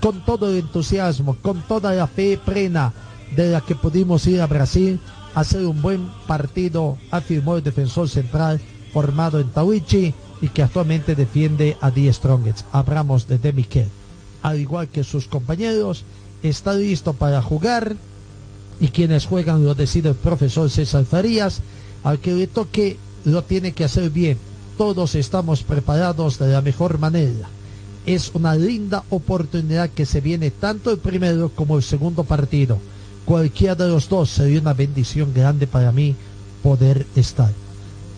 con todo el entusiasmo, con toda la fe plena de la que pudimos ir a Brasil a hacer un buen partido, afirmó el defensor central formado en Tawichi y que actualmente defiende a Die Strongest. Hablamos de. Al igual que sus compañeros, está listo para jugar y quienes juegan lo decide el profesor César Farías. Al que le toque lo tiene que hacer bien. Todos estamos preparados de la mejor manera. Es una linda oportunidad que se viene tanto el primero como el segundo partido. Cualquiera de los dos sería una bendición grande para mí poder estar.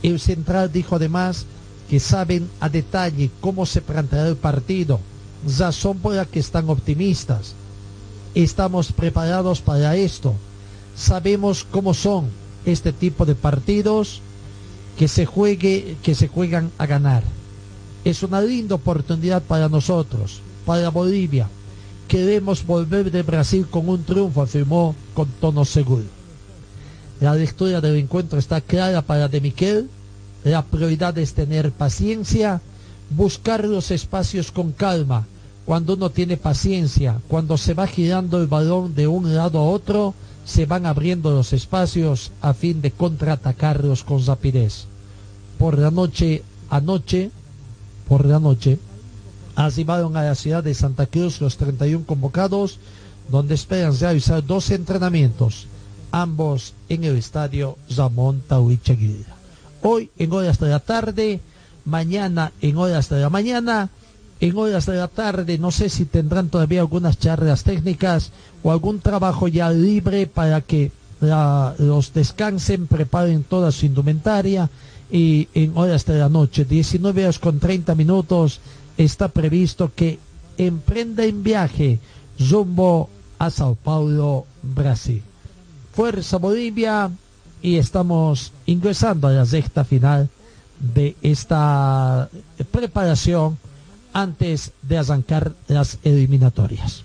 El central dijo además que saben a detalle cómo se planteará el partido, razón por la que están optimistas. Estamos preparados para esto. Sabemos cómo son este tipo de partidos que se juegue, que se juegan a ganar. Es una linda oportunidad para nosotros, para Bolivia. Queremos volver de Brasil con un triunfo, afirmó con tono seguro. La lectura del encuentro está clara para De Miquel. La prioridad es tener paciencia, buscar los espacios con calma. Cuando uno tiene paciencia, cuando se va girando el balón de un lado a otro, se van abriendo los espacios a fin de contraatacarlos con rapidez. Por la noche, anoche, por la noche, arribaron a la ciudad de Santa Cruz los 31 convocados, donde esperan realizar dos entrenamientos, ambos en el estadio Ramón Tauicha Aguilera. Hoy en horas de la tarde, mañana en horas de la mañana, en horas de la tarde, no sé si tendrán todavía algunas charlas técnicas o algún trabajo ya libre para que los descansen, preparen toda su indumentaria y en horas de la noche, 19 horas con 30 minutos, está previsto que emprenda en viaje rumbo a Sao Paulo, Brasil. Fuerza Bolivia y estamos ingresando a la recta final de esta preparación antes de arrancar las eliminatorias.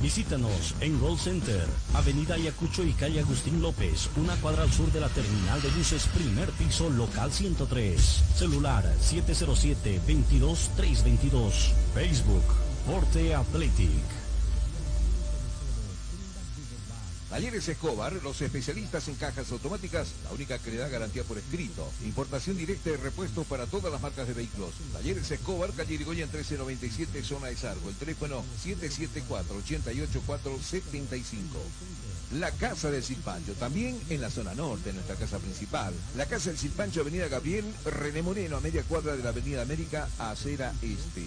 Visítanos en Gold Center, Avenida Ayacucho y calle Agustín López, una cuadra al sur de la terminal de buses, primer piso, local 103. Celular 707-22322. Facebook, Forte Athletic. Talleres Escobar, los especialistas en cajas automáticas, la única que le da garantía por escrito. Importación directa de repuestos para todas las marcas de vehículos. Talleres Escobar, calle Irigoyen 1397, zona de Sargo. El teléfono 774-88475. La Casa del Silpancho, también en la zona norte, nuestra casa principal. La Casa del Silpancho, Avenida Gabriel René Moreno, a media cuadra de la Avenida América, acera este.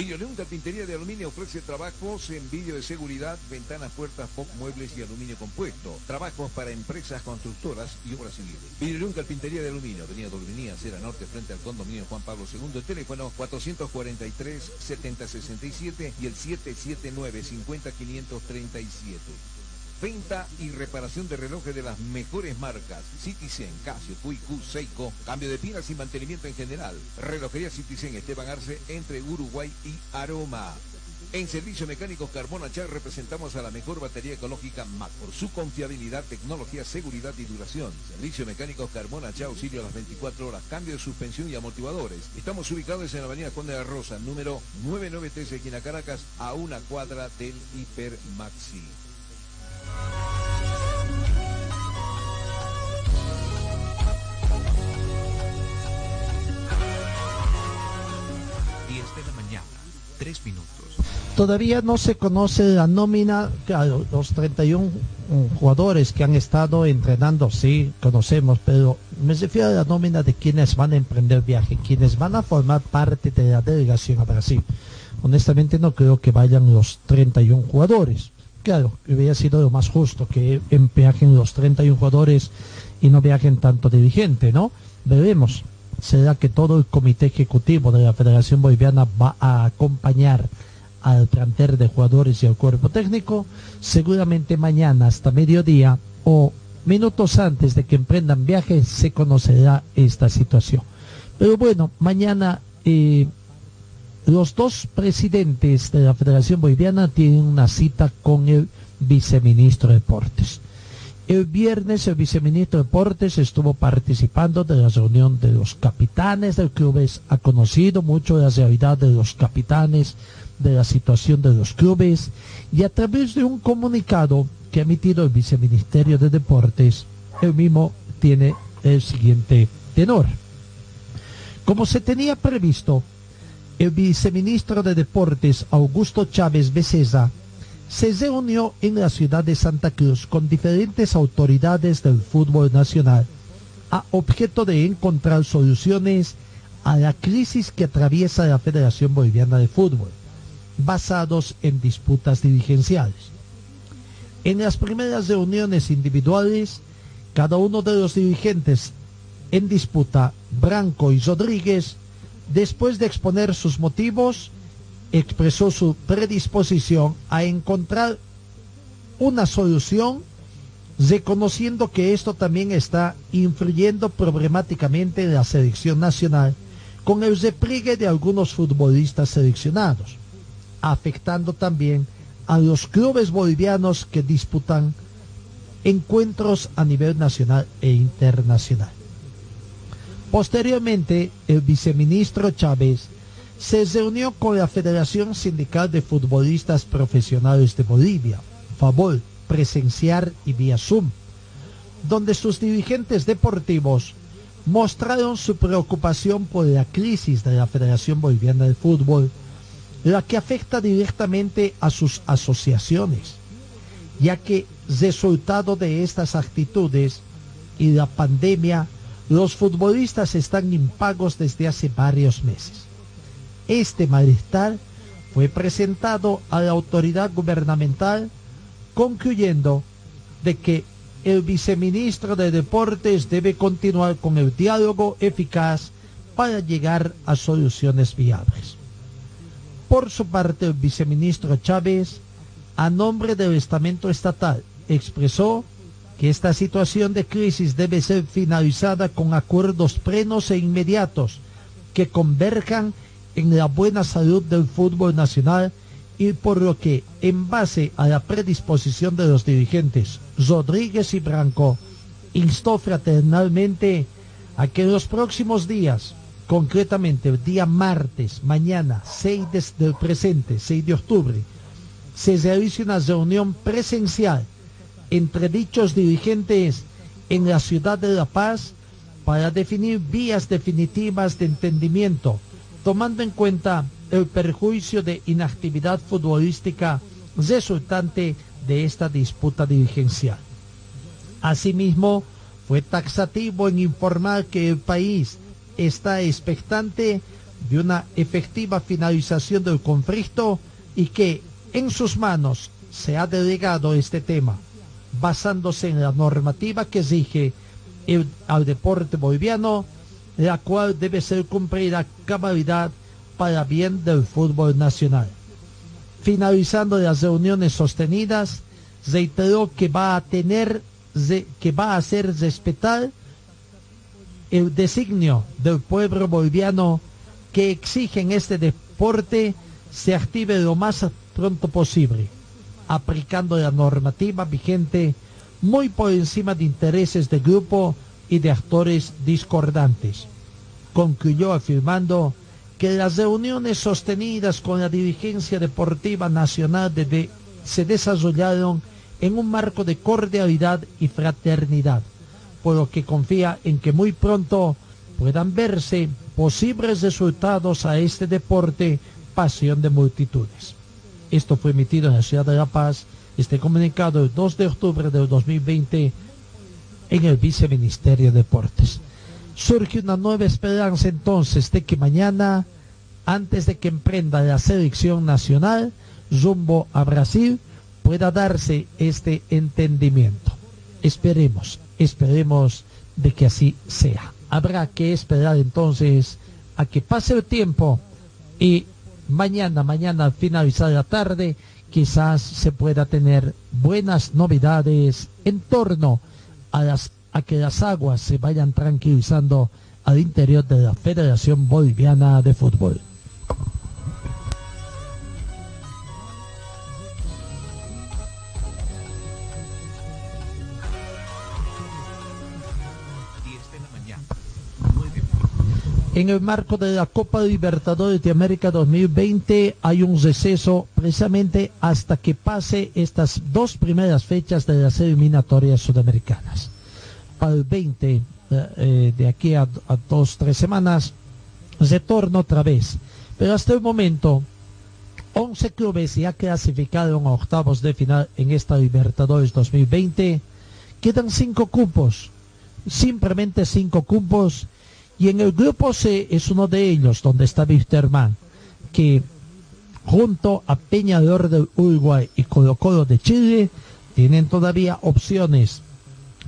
Videoleón Carpintería de Aluminio ofrece trabajos en vídeo de seguridad, ventanas, puertas, POC, muebles y aluminio compuesto. Trabajos para empresas constructoras y obras civiles. Videoleón Carpintería de Aluminio, Avenida Dolvinía, Cera Norte, frente al condominio Juan Pablo II. El teléfono 443-7067 y el 779-50537. Venta y reparación de relojes de las mejores marcas. Citizen, Casio, QQ, Seiko. Cambio de pilas y mantenimiento en general. Relojería Citizen Esteban Arce entre Uruguay y Aroma. En Servicio Mecánicos Carbona Char representamos a la mejor batería ecológica MAC por su confiabilidad, tecnología, seguridad y duración. Servicio Mecánicos Carbona Char auxilio a las 24 horas, cambio de suspensión y amortiguadores. Estamos ubicados en la avenida Conde de la Rosa, número 993 esquina Caracas, a una cuadra del Hiper Maxi. Diez de la mañana, minutos. Todavía no se conoce la nómina, claro, los 31 mm, jugadores que han estado entrenando, sí, conocemos, pero me refiero a la nómina de quienes van a emprender viaje, quienes van a formar parte de la delegación a Brasil. Honestamente no creo que vayan los 31 jugadores. Claro, hubiera sido lo más justo que em- viajen los 31 jugadores y no viajen tanto dirigente, ¿no? Veremos. ¿Será que todo el comité ejecutivo de la Federación Boliviana va a acompañar al plantel de jugadores y al cuerpo técnico? Seguramente mañana hasta mediodía o minutos antes de que emprendan viaje se conocerá esta situación. Pero bueno, mañana eh, los dos presidentes de la Federación Boliviana tienen una cita con el viceministro de Deportes. El viernes el viceministro de Deportes estuvo participando de la reunión de los capitanes del clubes, ha conocido mucho la realidad de los capitanes, de la situación de los clubes y a través de un comunicado que ha emitido el viceministerio de Deportes, el mismo tiene el siguiente tenor. Como se tenía previsto, el viceministro de Deportes, Augusto Chávez Becesa, se reunió en la ciudad de Santa Cruz con diferentes autoridades del fútbol nacional a objeto de encontrar soluciones a la crisis que atraviesa la Federación Boliviana de Fútbol, basados en disputas dirigenciales. En las primeras reuniones individuales, cada uno de los dirigentes en disputa, Branco y Rodríguez, después de exponer sus motivos, expresó su predisposición a encontrar una solución, reconociendo que esto también está influyendo problemáticamente en la selección nacional con el repliegue de algunos futbolistas seleccionados. afectando también a los clubes bolivianos que disputan encuentros a nivel nacional e internacional. Posteriormente, el viceministro Chávez se reunió con la Federación Sindical de Futbolistas Profesionales de Bolivia, FABOL, presenciar y vía Zoom, donde sus dirigentes deportivos mostraron su preocupación por la crisis de la Federación Boliviana de Fútbol, la que afecta directamente a sus asociaciones, ya que resultado de estas actitudes y la pandemia, los futbolistas están impagos desde hace varios meses. Este malestar fue presentado a la autoridad gubernamental concluyendo de que el viceministro de Deportes debe continuar con el diálogo eficaz para llegar a soluciones viables. Por su parte, el viceministro Chávez, a nombre del estamento estatal, expresó que esta situación de crisis debe ser finalizada con acuerdos plenos e inmediatos que converjan en la buena salud del fútbol nacional y por lo que, en base a la predisposición de los dirigentes Rodríguez y Branco, instó fraternalmente a que en los próximos días, concretamente el día martes, mañana, 6 de- del presente, 6 de octubre, se realice una reunión presencial entre dichos dirigentes en la ciudad de La Paz para definir vías definitivas de entendimiento, tomando en cuenta el perjuicio de inactividad futbolística resultante de esta disputa dirigencial. Asimismo, fue taxativo en informar que el país está expectante de una efectiva finalización del conflicto y que en sus manos se ha delegado este tema, basándose en la normativa que el- al deporte boliviano, la cual debe ser cumplida cabalidad para bien del fútbol nacional. Finalizando las reuniones sostenidas, reiteró que va a tener, que va a hacer respetar el designio del pueblo boliviano que exige en este deporte se active lo más pronto posible, aplicando la normativa vigente muy por encima de intereses de grupo y de actores discordantes. Concluyó afirmando que las reuniones sostenidas con la dirigencia deportiva nacional de- se desarrollaron en un marco de cordialidad y fraternidad, por lo que confía en que muy pronto puedan verse posibles resultados a este deporte, pasión de multitudes. Esto fue emitido en la ciudad de La Paz, este comunicado el 2 de octubre del 2020 en el Viceministerio de Deportes. Surge una nueva esperanza entonces de que mañana, antes de que emprenda la selección nacional rumbo a Brasil, pueda darse este entendimiento. Esperemos, esperemos de que así sea. Habrá que esperar entonces a que pase el tiempo y mañana, mañana al finalizar la tarde, quizás se pueda tener buenas novedades en torno a a que las aguas se vayan tranquilizando al interior de la Federación Boliviana de Fútbol. En el marco de la Copa Libertadores de América 2020 hay un receso precisamente hasta que pase estas dos primeras fechas de las eliminatorias sudamericanas. Para el 20, eh, eh, de aquí a, a dos, tres semanas, retorno otra vez. Pero hasta el momento, 11 clubes ya clasificaron a octavos de final en esta Libertadores 2020. Quedan cinco cupos, simplemente cinco cupos. Y en el grupo C es uno de ellos donde está Wisterman, que junto a Peñador del Uruguay y Colo Colo de Chile tienen todavía opciones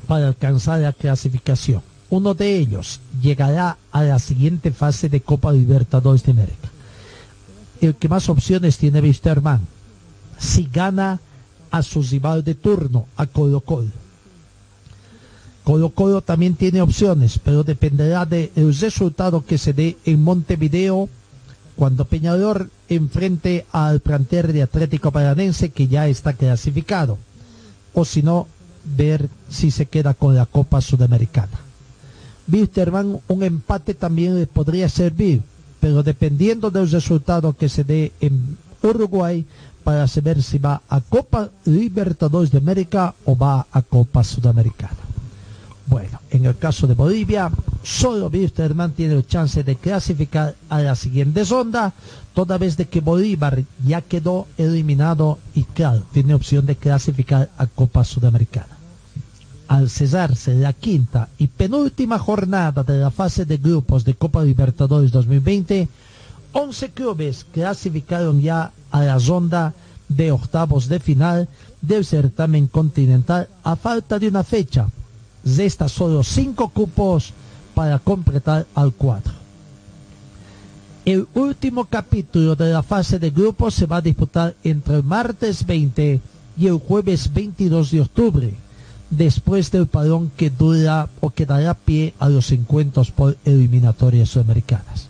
para alcanzar la clasificación. Uno de ellos llegará a la siguiente fase de Copa Libertadores de América. El que más opciones tiene Wisterman, si gana a su rival de turno, a Colo Colo. Colo Colo también tiene opciones, pero dependerá del resultado que se dé en Montevideo cuando Peñador enfrente al plantel de Atlético Paranense que ya está clasificado. O si no, ver si se queda con la Copa Sudamericana. Wisterman, un empate también le podría servir, pero dependiendo del resultado que se dé en Uruguay, para saber si va a Copa Libertadores de América o va a Copa Sudamericana. Bueno, en el caso de Bolivia, solo Wisterman tiene la chance de clasificar a la siguiente ronda, toda vez de que Bolívar ya quedó eliminado y claro, tiene opción de clasificar a Copa Sudamericana. Al cesarse la quinta y penúltima jornada de la fase de grupos de Copa Libertadores 2020, 11 clubes clasificaron ya a la ronda de octavos de final del certamen continental a falta de una fecha. Resta solo cinco cupos para completar al cuadro. El último capítulo de la fase de grupos se va a disputar entre el martes 20 y el jueves 22 de octubre, después del parón que dura o que dará pie a los encuentros por eliminatorias sudamericanas.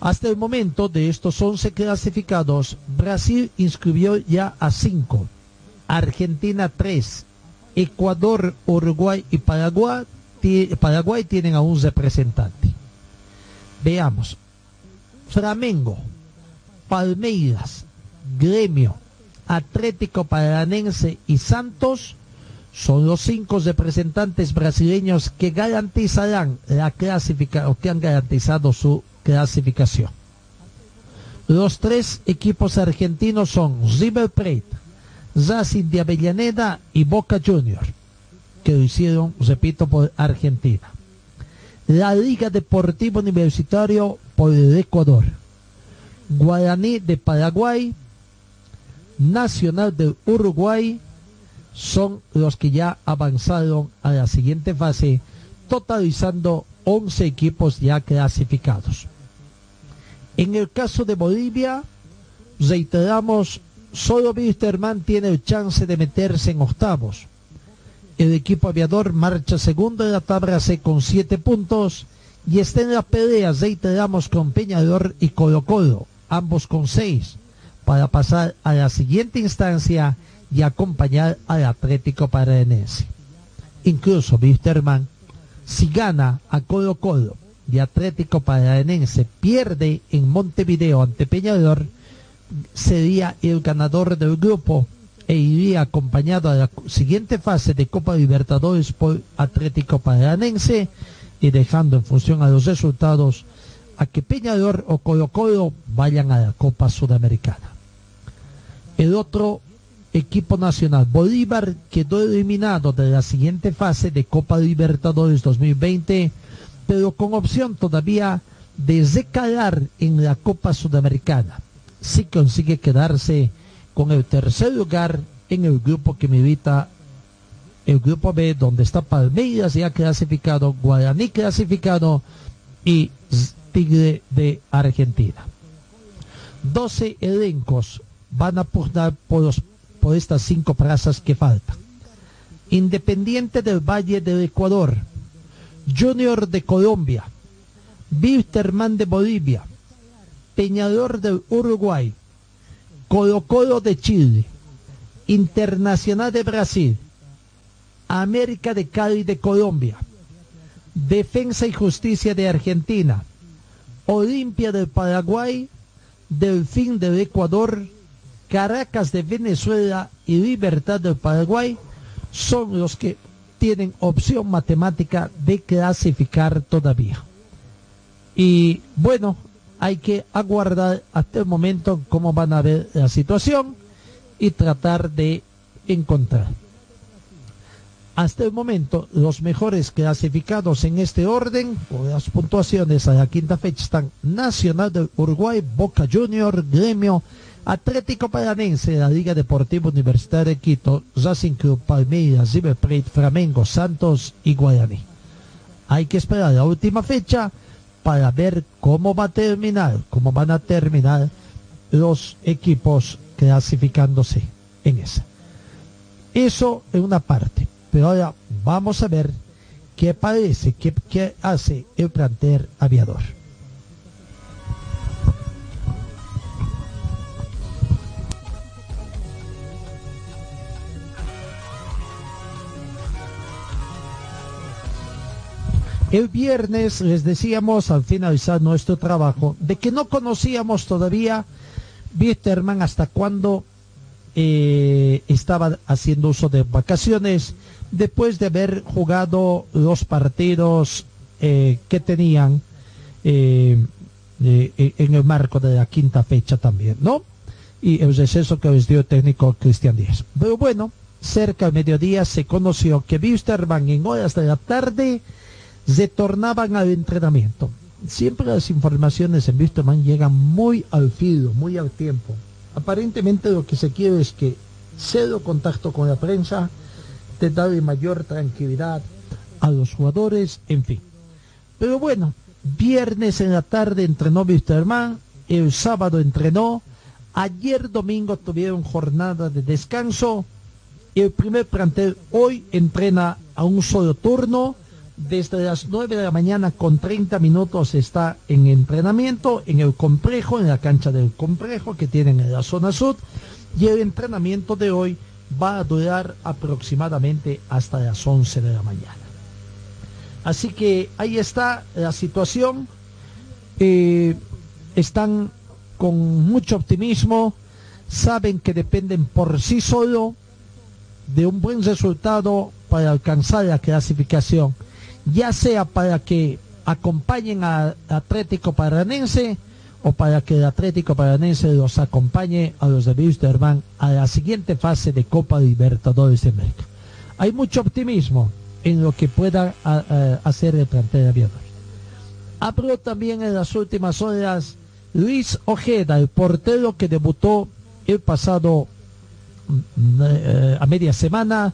Hasta el momento de estos 11 clasificados, Brasil inscribió ya a 5, Argentina 3, Ecuador, Uruguay y Paraguay, tienen a un representante. Veamos. Flamengo, Palmeiras, Gremio, Atlético Paranense y Santos son los cinco representantes brasileños que garantizarán la clasificación o que han garantizado su clasificación. Los tres equipos argentinos son River Plate, Racing de Avellaneda y Boca Junior, que lo hicieron, repito, por Argentina. La Liga Deportiva Universitario por el Ecuador, Guaraní de Paraguay, Nacional de Uruguay, son los que ya avanzaron a la siguiente fase, totalizando 11 equipos ya clasificados. En el caso de Bolivia, reiteramos, solo Wisterman tiene el chance de meterse en octavos. El equipo aviador marcha segundo en la tabla C con 7 puntos y está en la pelea, reiteramos, con Peñador y Colo Colo, ambos con 6, para pasar a la siguiente instancia y acompañar al Atlético Paranense. Incluso Wisterman, si gana a Colo Colo y Atlético Paranense pierde en Montevideo ante Peñador, sería el ganador del grupo e iría acompañado a la siguiente fase de Copa Libertadores por Atlético Paranense y dejando en función a los resultados a que Peñador o Colo Colo vayan a la Copa Sudamericana. El otro equipo nacional, Bolívar, quedó eliminado de la siguiente fase de Copa Libertadores 2020 pero con opción todavía de recalar en la Copa Sudamericana. Si consigue quedarse con el tercer lugar en el grupo que milita el grupo B, donde está Palmeiras ya clasificado, Guaraní clasificado y Tigre de Argentina. 12 elencos van a pugnar por, los, por estas cinco plazas que faltan. Independiente del Valle del Ecuador, Junior de Colombia, Wilterman de Bolivia, Peñador del Uruguay, Colo Colo de Chile, Internacional de Brasil, América de Cali de Colombia, Defensa y Justicia de Argentina, Olimpia del Paraguay, Delfín del Ecuador, Caracas de Venezuela y Libertad del Paraguay son los que tienen opción matemática de clasificar todavía. Y bueno, hay que aguardar hasta el momento cómo van a ver la situación y tratar de encontrar. Hasta el momento, los mejores clasificados en este orden, por las puntuaciones a la quinta fecha, están Nacional del Uruguay, Boca Junior, Gremio, Atlético Paranense, la Liga Deportiva Universitaria de Quito, Racing Club, Palmeiras, River Plate, Flamengo, Santos y Guaraní. Hay que esperar la última fecha para ver cómo va a terminar, cómo van a terminar los equipos clasificándose en esa. Eso es una parte. Pero ahora vamos a ver qué parece, qué, qué hace el plantel aviador. El viernes les decíamos al finalizar nuestro trabajo de que no conocíamos todavía Wisterman hasta cuándo eh, estaba haciendo uso de vacaciones después de haber jugado los partidos eh, que tenían eh, en el marco de la quinta fecha también, ¿no? Y el receso que les dio el técnico Cristian Díaz. Pero bueno, cerca del mediodía se conoció que Wisterman en horas de la tarde retornaban al entrenamiento. Siempre las informaciones en Wisterman llegan muy al filo, muy al tiempo. Aparentemente lo que se quiere es que cero contacto con la prensa, te da mayor tranquilidad a los jugadores, en fin. Pero bueno, viernes en la tarde entrenó Wisterman, el sábado entrenó, ayer domingo tuvieron jornada de descanso, el primer plantel hoy entrena a un solo turno, desde las 9 de la mañana con 30 minutos está en entrenamiento en el complejo, en la cancha del complejo que tienen en la zona sur. Y el entrenamiento de hoy va a durar aproximadamente hasta las 11 de la mañana. Así que ahí está la situación. Eh, están con mucho optimismo. Saben que dependen por sí solo de un buen resultado para alcanzar la clasificación ya sea para que acompañen a Atlético Paranense o para que el Atlético Paranense los acompañe a los de Wisterman a la siguiente fase de Copa Libertadores de América. Hay mucho optimismo en lo que pueda hacer el plantel aviador. Habló también en las últimas horas Luis Ojeda, el portero que debutó el pasado eh, a media semana,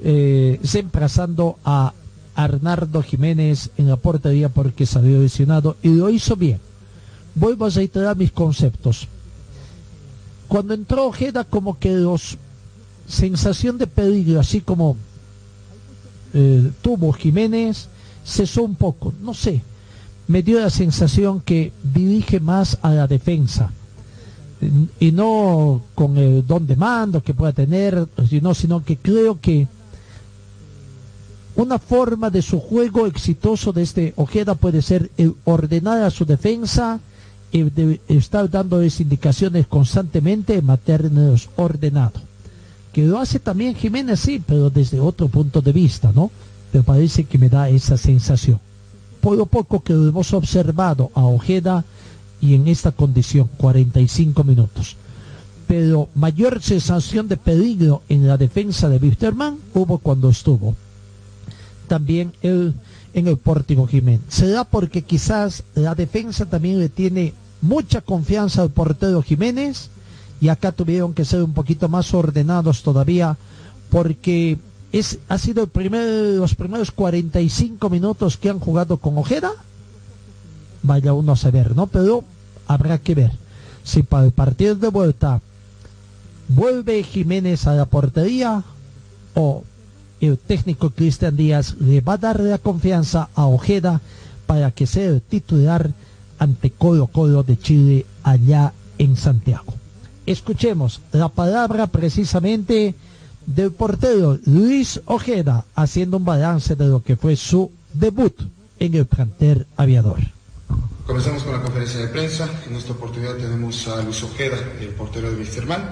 eh, reemplazando a Arnardo Jiménez en la portería porque salió lesionado y lo hizo bien. Vuelvo a reiterar mis conceptos. Cuando entró Ojeda como que los sensación de peligro, así como eh, tuvo Jiménez, cesó un poco, no sé, me dio la sensación que dirige más a la defensa y no con el don de mando que pueda tener, sino, sino que creo que una forma de su juego exitoso de este Ojeda puede ser el ordenar a su defensa de estar dándoles indicaciones constantemente, mantenerlos ordenados. Que lo hace también Jiménez, sí, pero desde otro punto de vista, ¿no? Me parece que me da esa sensación. Por lo poco que lo hemos observado a Ojeda y en esta condición, 45 minutos. Pero mayor sensación de peligro en la defensa de Wisterman hubo cuando estuvo también el, en el Pórtico Jiménez. Será porque quizás la defensa también le tiene mucha confianza al portero Jiménez y acá tuvieron que ser un poquito más ordenados todavía porque es, ha sido el primer, los primeros 45 minutos que han jugado con Ojeda. Vaya uno a saber, ¿no? Pero habrá que ver si para el partido de vuelta vuelve Jiménez a la portería o el técnico Cristian Díaz le va a dar la confianza a Ojeda para que sea el titular ante Colo Colo de Chile allá en Santiago. Escuchemos la palabra precisamente del portero Luis Ojeda haciendo un balance de lo que fue su debut en el plantel aviador. Comenzamos con la conferencia de prensa. En esta oportunidad tenemos a Luis Ojeda, el portero de Wisterman.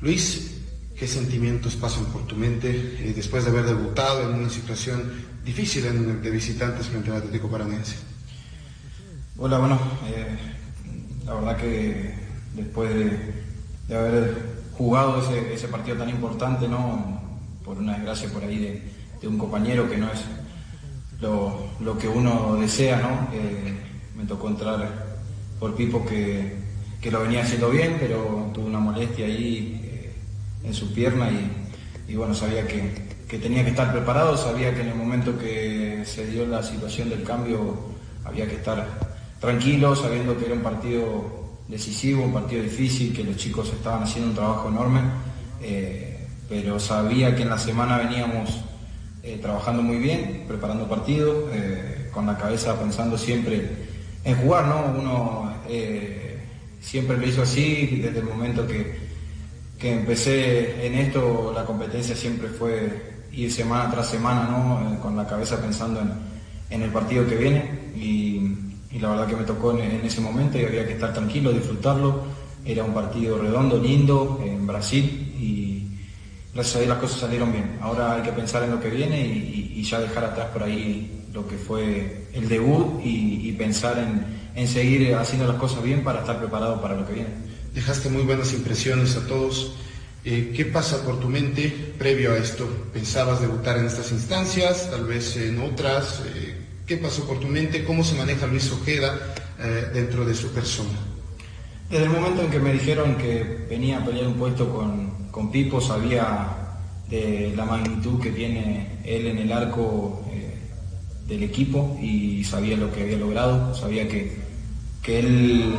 Luis, ¿Qué sentimientos pasan por tu mente eh, después de haber debutado en una situación difícil de visitantes frente al Atlético Paranense? Hola, bueno, eh, la verdad que después de, haber jugado ese, partido tan importante, ¿no? por una desgracia por ahí de, un compañero que no es lo, lo que uno desea, ¿no? Eh, me tocó entrar por Pipo que, que lo venía haciendo bien, pero tuvo una molestia ahí en su pierna y, bueno, sabía que, que, tenía que estar preparado, sabía que en el momento que se dio la situación del cambio había que estar tranquilo, sabiendo que era un partido decisivo, un partido difícil, que los chicos estaban haciendo un trabajo enorme, eh, pero sabía que en la semana veníamos eh, trabajando muy bien, preparando partidos, eh, con la cabeza pensando siempre en jugar, ¿no? Uno eh, siempre lo hizo así desde el momento que, que empecé en esto, la competencia siempre fue ir semana tras semana, ¿no? Eh, con la cabeza pensando en, en el partido que viene y, la verdad que me tocó en, ese momento y había que estar tranquilo, disfrutarlo. Era un partido redondo, lindo, en Brasil y gracias a Dios las cosas salieron bien. Ahora hay que pensar en lo que viene y, ya dejar atrás por ahí lo que fue el debut y pensar en, en seguir haciendo las cosas bien para estar preparado para lo que viene. Dejaste muy buenas impresiones a todos. Eh, ¿Qué pasa por tu mente previo a esto? ¿Pensabas debutar en estas instancias, tal vez en otras? Eh, ¿Qué pasó por tu mente? ¿Cómo se maneja Luis Ojeda eh, dentro de su persona? Desde el momento en que me dijeron que venía a pelear un puesto con, con Pipo, sabía de la magnitud que tiene él en el arco eh, del equipo y sabía lo que había logrado, sabía que, que él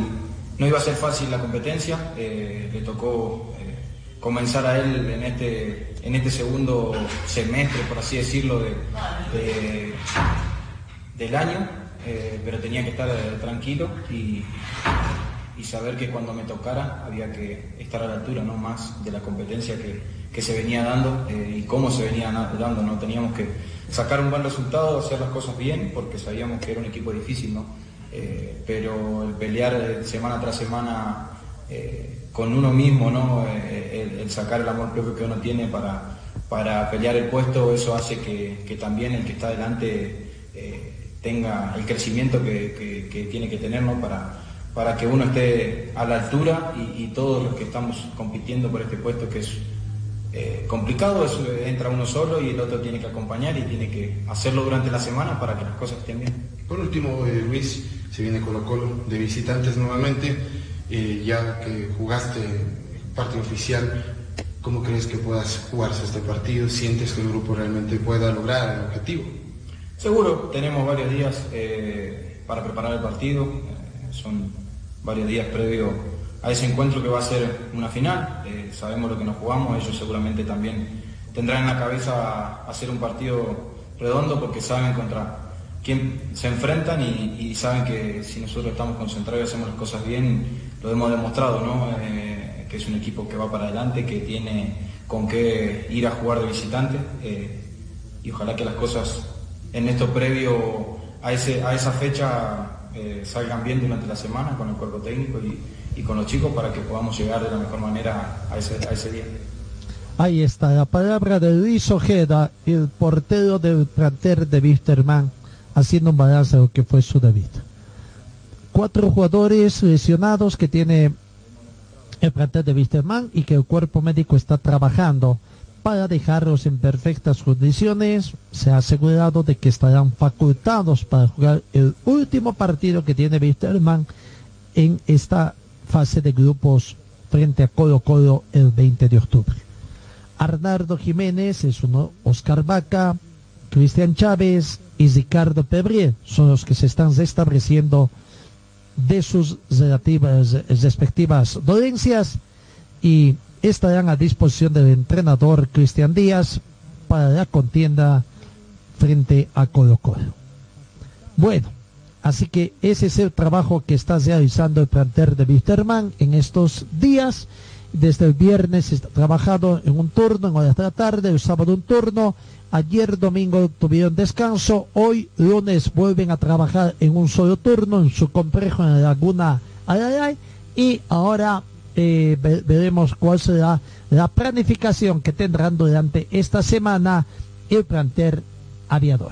no iba a ser fácil la competencia, eh, le tocó eh, comenzar a él en este, en este segundo semestre, por así decirlo, de, de, del año, eh, pero tenía que estar tranquilo y, y, saber que cuando me tocara había que estar a la altura, no más de la competencia que, que se venía dando y cómo se venía dando, ¿no? Teníamos que sacar un buen resultado, hacer las cosas bien, porque sabíamos que era un equipo difícil, ¿no? Eh, pero el pelear semana tras semana eh, con uno mismo, ¿no? Eh, el, sacar el amor propio que uno tiene para, para pelear el puesto, eso hace que, que también el que está delante tenga el crecimiento que, que, tiene que tener ¿no? para, para que uno esté a la altura y todos los que estamos compitiendo por este puesto que es eh, complicado, es, entra uno solo y el otro tiene que acompañar y tiene que hacerlo durante la semana para que las cosas estén bien. Por último, eh, Luis, se viene Colo Colo de visitantes nuevamente, eh, ya que jugaste parte oficial, ¿cómo crees que puedas jugarse este partido? ¿Sientes que el grupo realmente pueda lograr el objetivo? Seguro, tenemos varios días para preparar el partido, son varios días previos a ese encuentro que va a ser una final. Eh, sabemos lo que nos jugamos, ellos seguramente también tendrán en la cabeza hacer un partido redondo porque saben contra quién se enfrentan y, saben que si nosotros estamos concentrados y hacemos las cosas bien, lo hemos demostrado, ¿no? Eh, que es un equipo que va para adelante, que tiene con qué ir a jugar de visitante eh, y ojalá que las cosas en esto previo a, ese, a esa fecha salgan bien durante la semana con el cuerpo técnico y, y, con los chicos para que podamos llegar de la mejor manera a ese, día. Ahí está la palabra de Luis Ojeda, el portero del planter de Wisterman, haciendo un balance de lo que fue su debut. Cuatro jugadores lesionados que tiene el plantel de Wisterman y que el cuerpo médico está trabajando para dejarlos en perfectas condiciones. Se ha asegurado de que estarán facultados para jugar el último partido que tiene Wisterman en esta fase de grupos frente a Colo Colo el 20 de octubre. Arnardo Jiménez es uno, Oscar Vaca, Cristian Chávez y Ricardo Pebrier son los que se están restableciendo de sus relativas, respectivas dolencias y estarán a disposición del entrenador Cristian Díaz para la contienda frente a Colo Colo. Bueno, así que ese es el trabajo que está realizando el planter de Wisterman en estos días. Desde el viernes está trabajado en un turno, en horas de la tarde, el sábado un turno, ayer domingo tuvieron descanso, hoy lunes vuelven a trabajar en un solo turno en su complejo en la Laguna Ayayay y ahora eh, veremos cuál será la planificación que tendrán durante esta semana el planter aviador.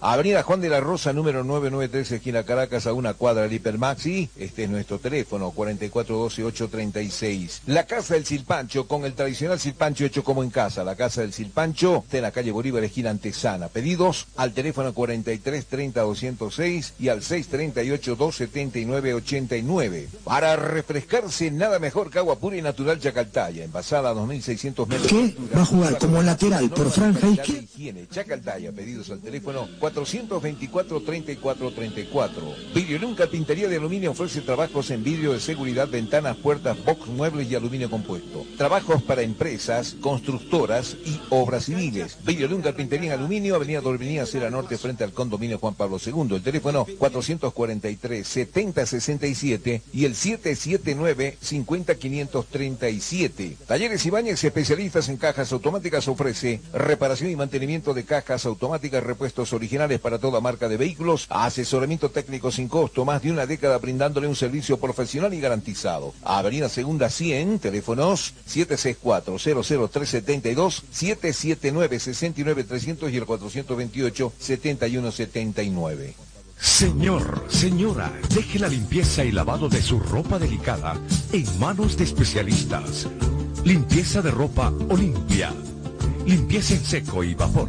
Avenida Juan de la Rosa, número 993, esquina Caracas, a una cuadra del Hipermaxi. Este es nuestro teléfono, 4412-836. La Casa del Silpancho, con el tradicional silpancho hecho como en casa. La Casa del Silpancho, está en la calle Bolívar, esquina Antesana. Pedidos al teléfono 43 30 206 y al 638 279 89. Para refrescarse, nada mejor que agua pura y natural Chacaltaya, envasada a 2600 metros. ¿Qué? Va a jugar como lateral por franja? Higiene, Chacaltaya, pedidos al teléfono 424-3434. Vidrio Nunca Pintería de Aluminio ofrece trabajos en vidrio de seguridad, ventanas, puertas, box, muebles y aluminio compuesto. Trabajos para empresas, constructoras y obras civiles. Vidrio Nunca Pintería en Aluminio, Avenida Dorminía, Sierra Norte, frente al condominio Juan Pablo II. El teléfono 443-7067 y el 779-50537. Talleres Ibáñez, especialistas en cajas automáticas, ofrece reparación y mantenimiento de cajas automáticas, repuestos originales para toda marca de vehículos, asesoramiento técnico sin costo, más de una década brindándole un servicio profesional y garantizado. Avenida Segunda 100, teléfonos 764-00372, 779-69300 y el 428-7179. Señor, señora, deje la limpieza y lavado de su ropa delicada en manos de especialistas. Limpieza de ropa Olimpia. Limpieza en seco y vapor.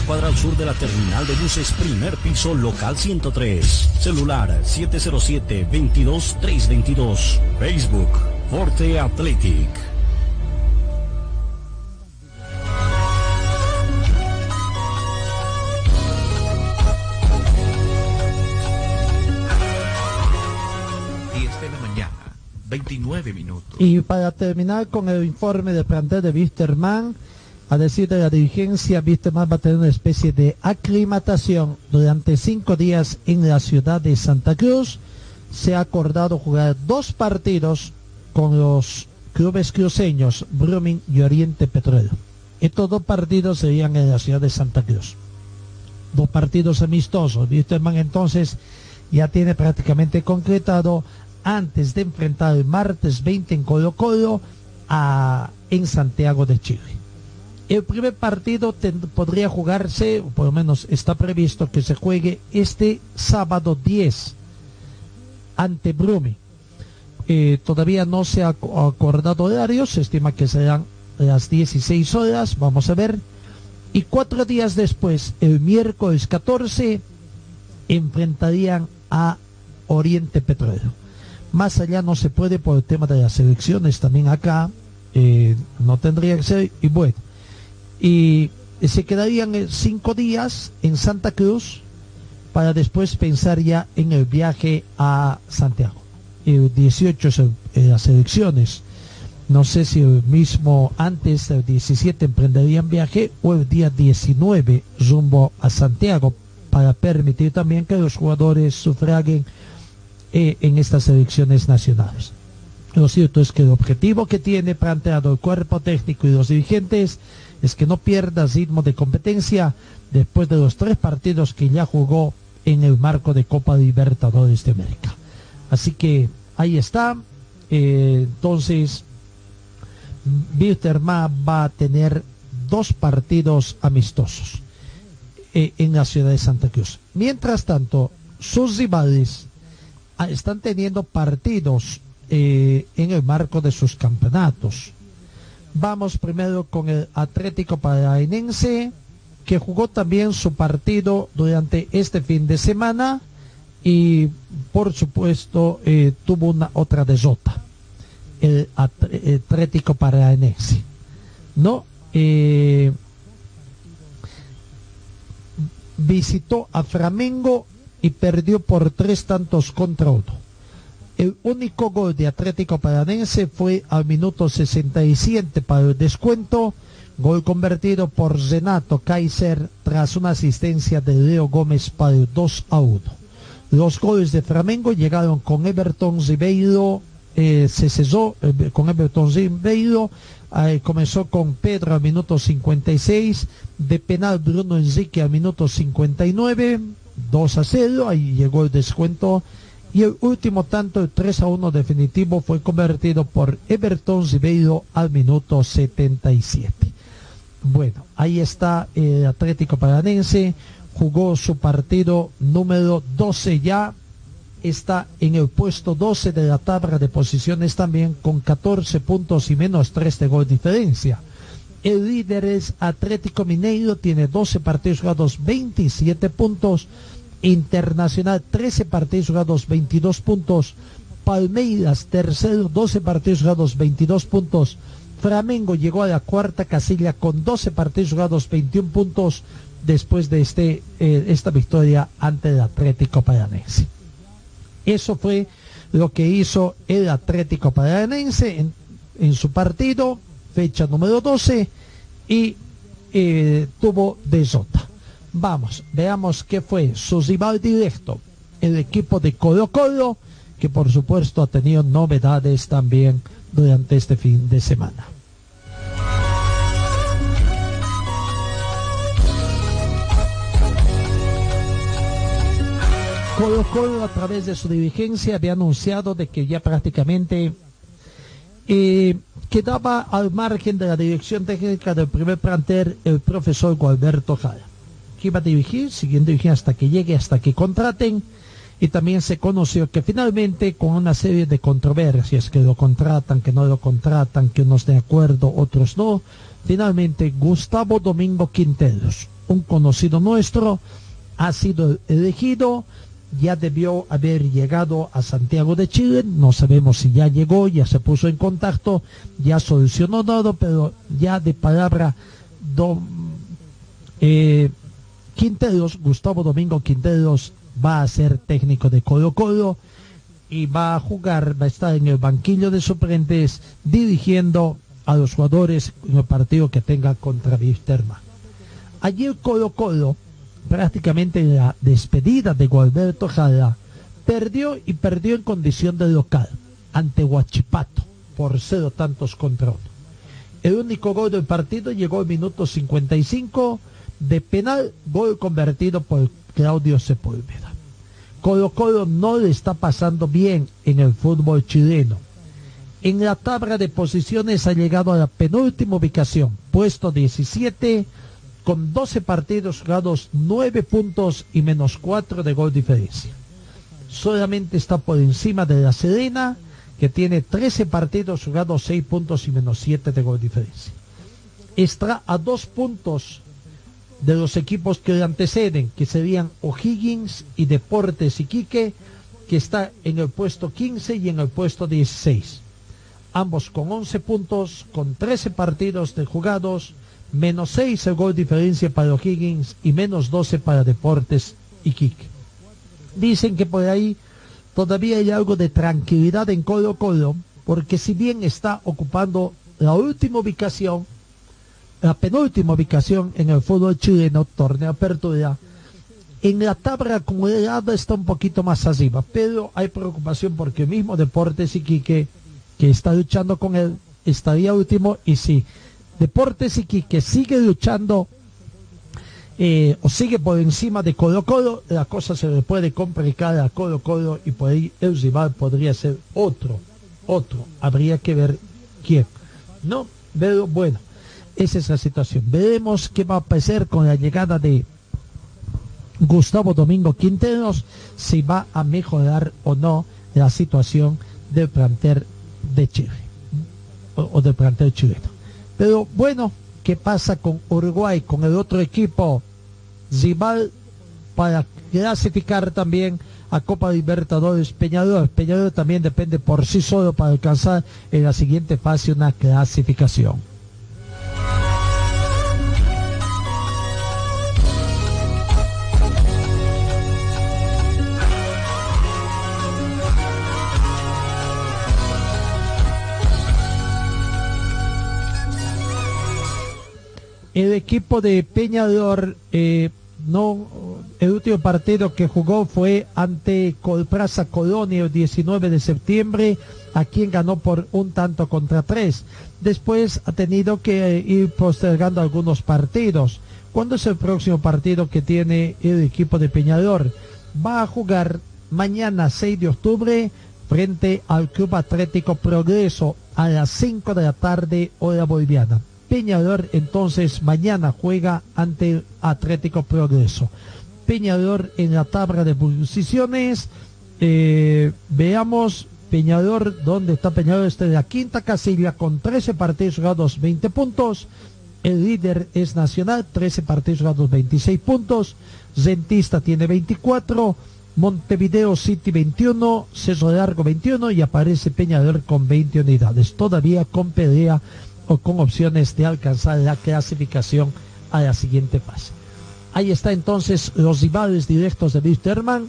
cuadra al sur de la terminal de buses, primer piso, local 103. Celular 707-22-322. Facebook, Forte Athletic. de la mañana, 29 minutos. Y para terminar con el informe de plantel de Wisterman, a decir de la dirigencia, Wisterman va a tener una especie de aclimatación durante cinco días en la ciudad de Santa Cruz. Se ha acordado jugar dos partidos con los clubes cruceños, Brumming y Oriente Petrolero. Estos dos partidos serían en la ciudad de Santa Cruz. Dos partidos amistosos. Wisterman entonces ya tiene prácticamente concretado antes de enfrentar el martes 20 en Colo Colo a, en Santiago de Chile. El primer partido podría jugarse, o por lo menos está previsto que se juegue este sábado 10 ante Brumi. Eh, todavía no se ha acordado horarios, se estima que serán las 16 horas, vamos a ver. Y cuatro días después, el miércoles 14, enfrentarían a Oriente Petrolero. Más allá no se puede por el tema de las elecciones también acá, eh, no tendría que ser, y bueno, y se quedarían eh, cinco días en Santa Cruz para después pensar ya en el viaje a Santiago. El 18 son eh, las elecciones. No sé si el mismo antes del 17 emprenderían viaje o el día 19 rumbo a Santiago para permitir también que los jugadores sufraguen eh, en estas elecciones nacionales. Lo cierto es que el objetivo que tiene planteado el cuerpo técnico y los dirigentes es que no pierda ritmo de competencia después de los tres partidos que ya jugó en el marco de Copa Libertadores de América. Así que ahí está. Eh, entonces, Wilterma va a tener dos partidos amistosos eh, en la ciudad de Santa Cruz. Mientras tanto, sus rivales ah, están teniendo partidos eh, en el marco de sus campeonatos. Vamos primero con el Atlético Paranaense, que jugó también su partido durante este fin de semana y por supuesto eh, tuvo una otra derrota el Atlético Paranaense no eh, visitó a Flamengo y perdió por tres tantos contra uno el único gol de Atlético Paranense fue al minuto 67 para el descuento, gol convertido por Renato Kaiser tras una asistencia de Leo Gómez para el 2 a 1. Los goles de Flamengo llegaron con Everton Ribeiro, eh, se cesó eh, con Everton Ribeiro, eh, comenzó con Pedro al minuto 56, de penal Bruno Enrique al minuto 59, 2 a 0, ahí llegó el descuento y el último tanto, el 3 a 1 definitivo, fue convertido por Everton Ribeiro al minuto 77. Bueno, ahí está el Atlético Paranense, jugó su partido número 12 ya, está en el puesto 12 de la tabla de posiciones también con 14 puntos y menos 3 de gol diferencia. El líder es Atlético Mineiro, tiene 12 partidos jugados, 27 puntos. Internacional 13 partidos jugados 22 puntos. Palmeiras tercero 12 partidos jugados 22 puntos. Flamengo llegó a la cuarta casilla con 12 partidos jugados 21 puntos después de este, eh, esta victoria ante el Atlético Paranense. Eso fue lo que hizo el Atlético Paranense en, en su partido, fecha número 12, y eh, tuvo desota. Vamos, veamos qué fue su rival directo, el equipo de Colo Colo, que por supuesto ha tenido novedades también durante este fin de semana. Colo Colo a través de su dirigencia había anunciado de que ya prácticamente eh, quedaba al margen de la dirección técnica del primer plantel el profesor Gualberto Jara que iba a dirigir, siguiendo dirigiendo hasta que llegue, hasta que contraten. Y también se conoció que finalmente con una serie de controversias, que lo contratan, que no lo contratan, que unos de acuerdo, otros no, finalmente Gustavo Domingo Quinteros, un conocido nuestro, ha sido elegido, ya debió haber llegado a Santiago de Chile, no sabemos si ya llegó, ya se puso en contacto, ya solucionó todo, pero ya de palabra eh, Quinteros, Gustavo Domingo Quinteros va a ser técnico de Colo Colo y va a jugar, va a estar en el banquillo de suplentes dirigiendo a los jugadores en el partido que tenga contra Wisterman. Ayer Colo Colo, prácticamente en la despedida de Gualberto Jara, perdió y perdió en condición de local ante Huachipato por cero tantos contra uno. El único gol del partido llegó al minuto 55 de penal, gol convertido por Claudio Sepúlveda. Colo Colo no le está pasando bien en el fútbol chileno. En la tabla de posiciones ha llegado a la penúltima ubicación, puesto 17, con 12 partidos jugados, 9 puntos y menos 4 de gol diferencia. solamente está por encima de la Serena, que tiene 13 partidos jugados, 6 puntos y menos 7 de gol diferencia. Está a dos puntos de los equipos que le anteceden, que serían O'Higgins y Deportes Iquique, que está en el puesto 15 y en el puesto 16. Ambos con 11 puntos, con 13 partidos de jugados, menos 6 el gol diferencia para O'Higgins y menos 12 para Deportes Iquique. Dicen que por ahí todavía hay algo de tranquilidad en Colo Colo, porque si bien está ocupando la última ubicación, la penúltima ubicación en el fútbol chileno, torneo apertura, en la tabla acumulada está un poquito más arriba, pero hay preocupación porque el mismo Deportes Iquique, que está luchando con él, estaría último y si Deportes Iquique sigue luchando eh, o sigue por encima de Colo Colo, la cosa se le puede complicar a Colo Colo y por ahí el rival podría ser otro, otro, habría que ver quién. No, pero bueno, es la situación. Veremos qué va a pasar con la llegada de Gustavo Domingo Quinteros, si va a mejorar o no la situación del plantel de Chile o, o del plantel chileno. Pero bueno, ¿qué pasa con Uruguay, con el otro equipo rival para clasificar también a Copa Libertadores Peñador? Peñador también depende por sí solo para alcanzar en la siguiente fase una clasificación. El equipo de Peñador, eh, no, el último partido que jugó fue ante Colpraza Colonia el 19 de septiembre, a quien ganó por un tanto contra tres. Después ha tenido que eh, ir postergando algunos partidos. ¿Cuándo es el próximo partido que tiene el equipo de Peñador? Va a jugar mañana 6 de octubre frente al Club Atlético Progreso a las 5 de la tarde hora boliviana. Peñador entonces mañana juega ante Atlético Progreso. Peñador en la tabla de posiciones. Eh, veamos Peñador, ¿dónde está Peñador? Está en la quinta casilla con 13 partidos jugados, 20 puntos. El líder es Nacional, 13 partidos jugados, 26 puntos. Zentista tiene 24. Montevideo City 21, Cerro Largo 21 y aparece Peñador con 20 unidades. Todavía con pelea con opciones de alcanzar la clasificación a la siguiente fase. Ahí está entonces los rivales directos de Wisterman.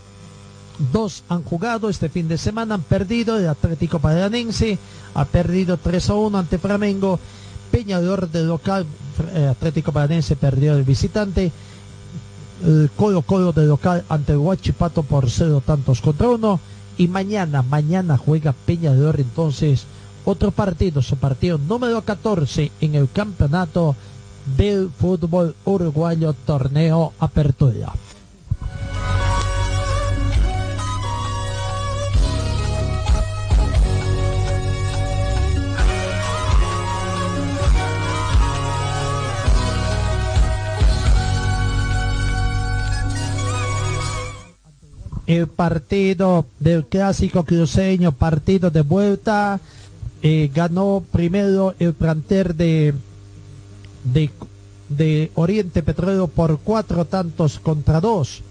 Dos han jugado este fin de semana, han perdido. El Atlético Paranense ha perdido 3 a 1 ante Flamengo. Peñador de local, eh, Atlético Paranense perdió el visitante. El Colo Colo de local ante Huachipato por cero tantos contra uno. Y mañana, mañana juega Peñador entonces otro partido, su partido número 14 en el campeonato del fútbol uruguayo torneo Apertura. El partido del clásico cruceño, partido de vuelta, eh, ganó primero el planter de, de, de Oriente Petróleo por cuatro tantos contra dos.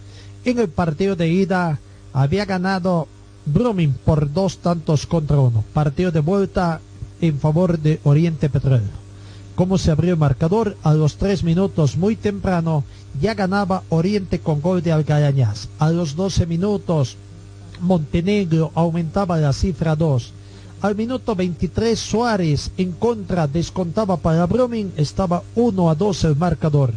En el partido de ida había ganado Brumming por dos tantos contra uno. Partido de vuelta en favor de Oriente Petróleo. ¿Cómo se abrió el marcador? A los tres minutos, muy temprano, ya ganaba Oriente con gol de Algarañaz. A los 12 minutos, Montenegro aumentaba la cifra 2. Al minuto 23 Suárez en contra descontaba para Brumming, estaba 1 a 2 el marcador.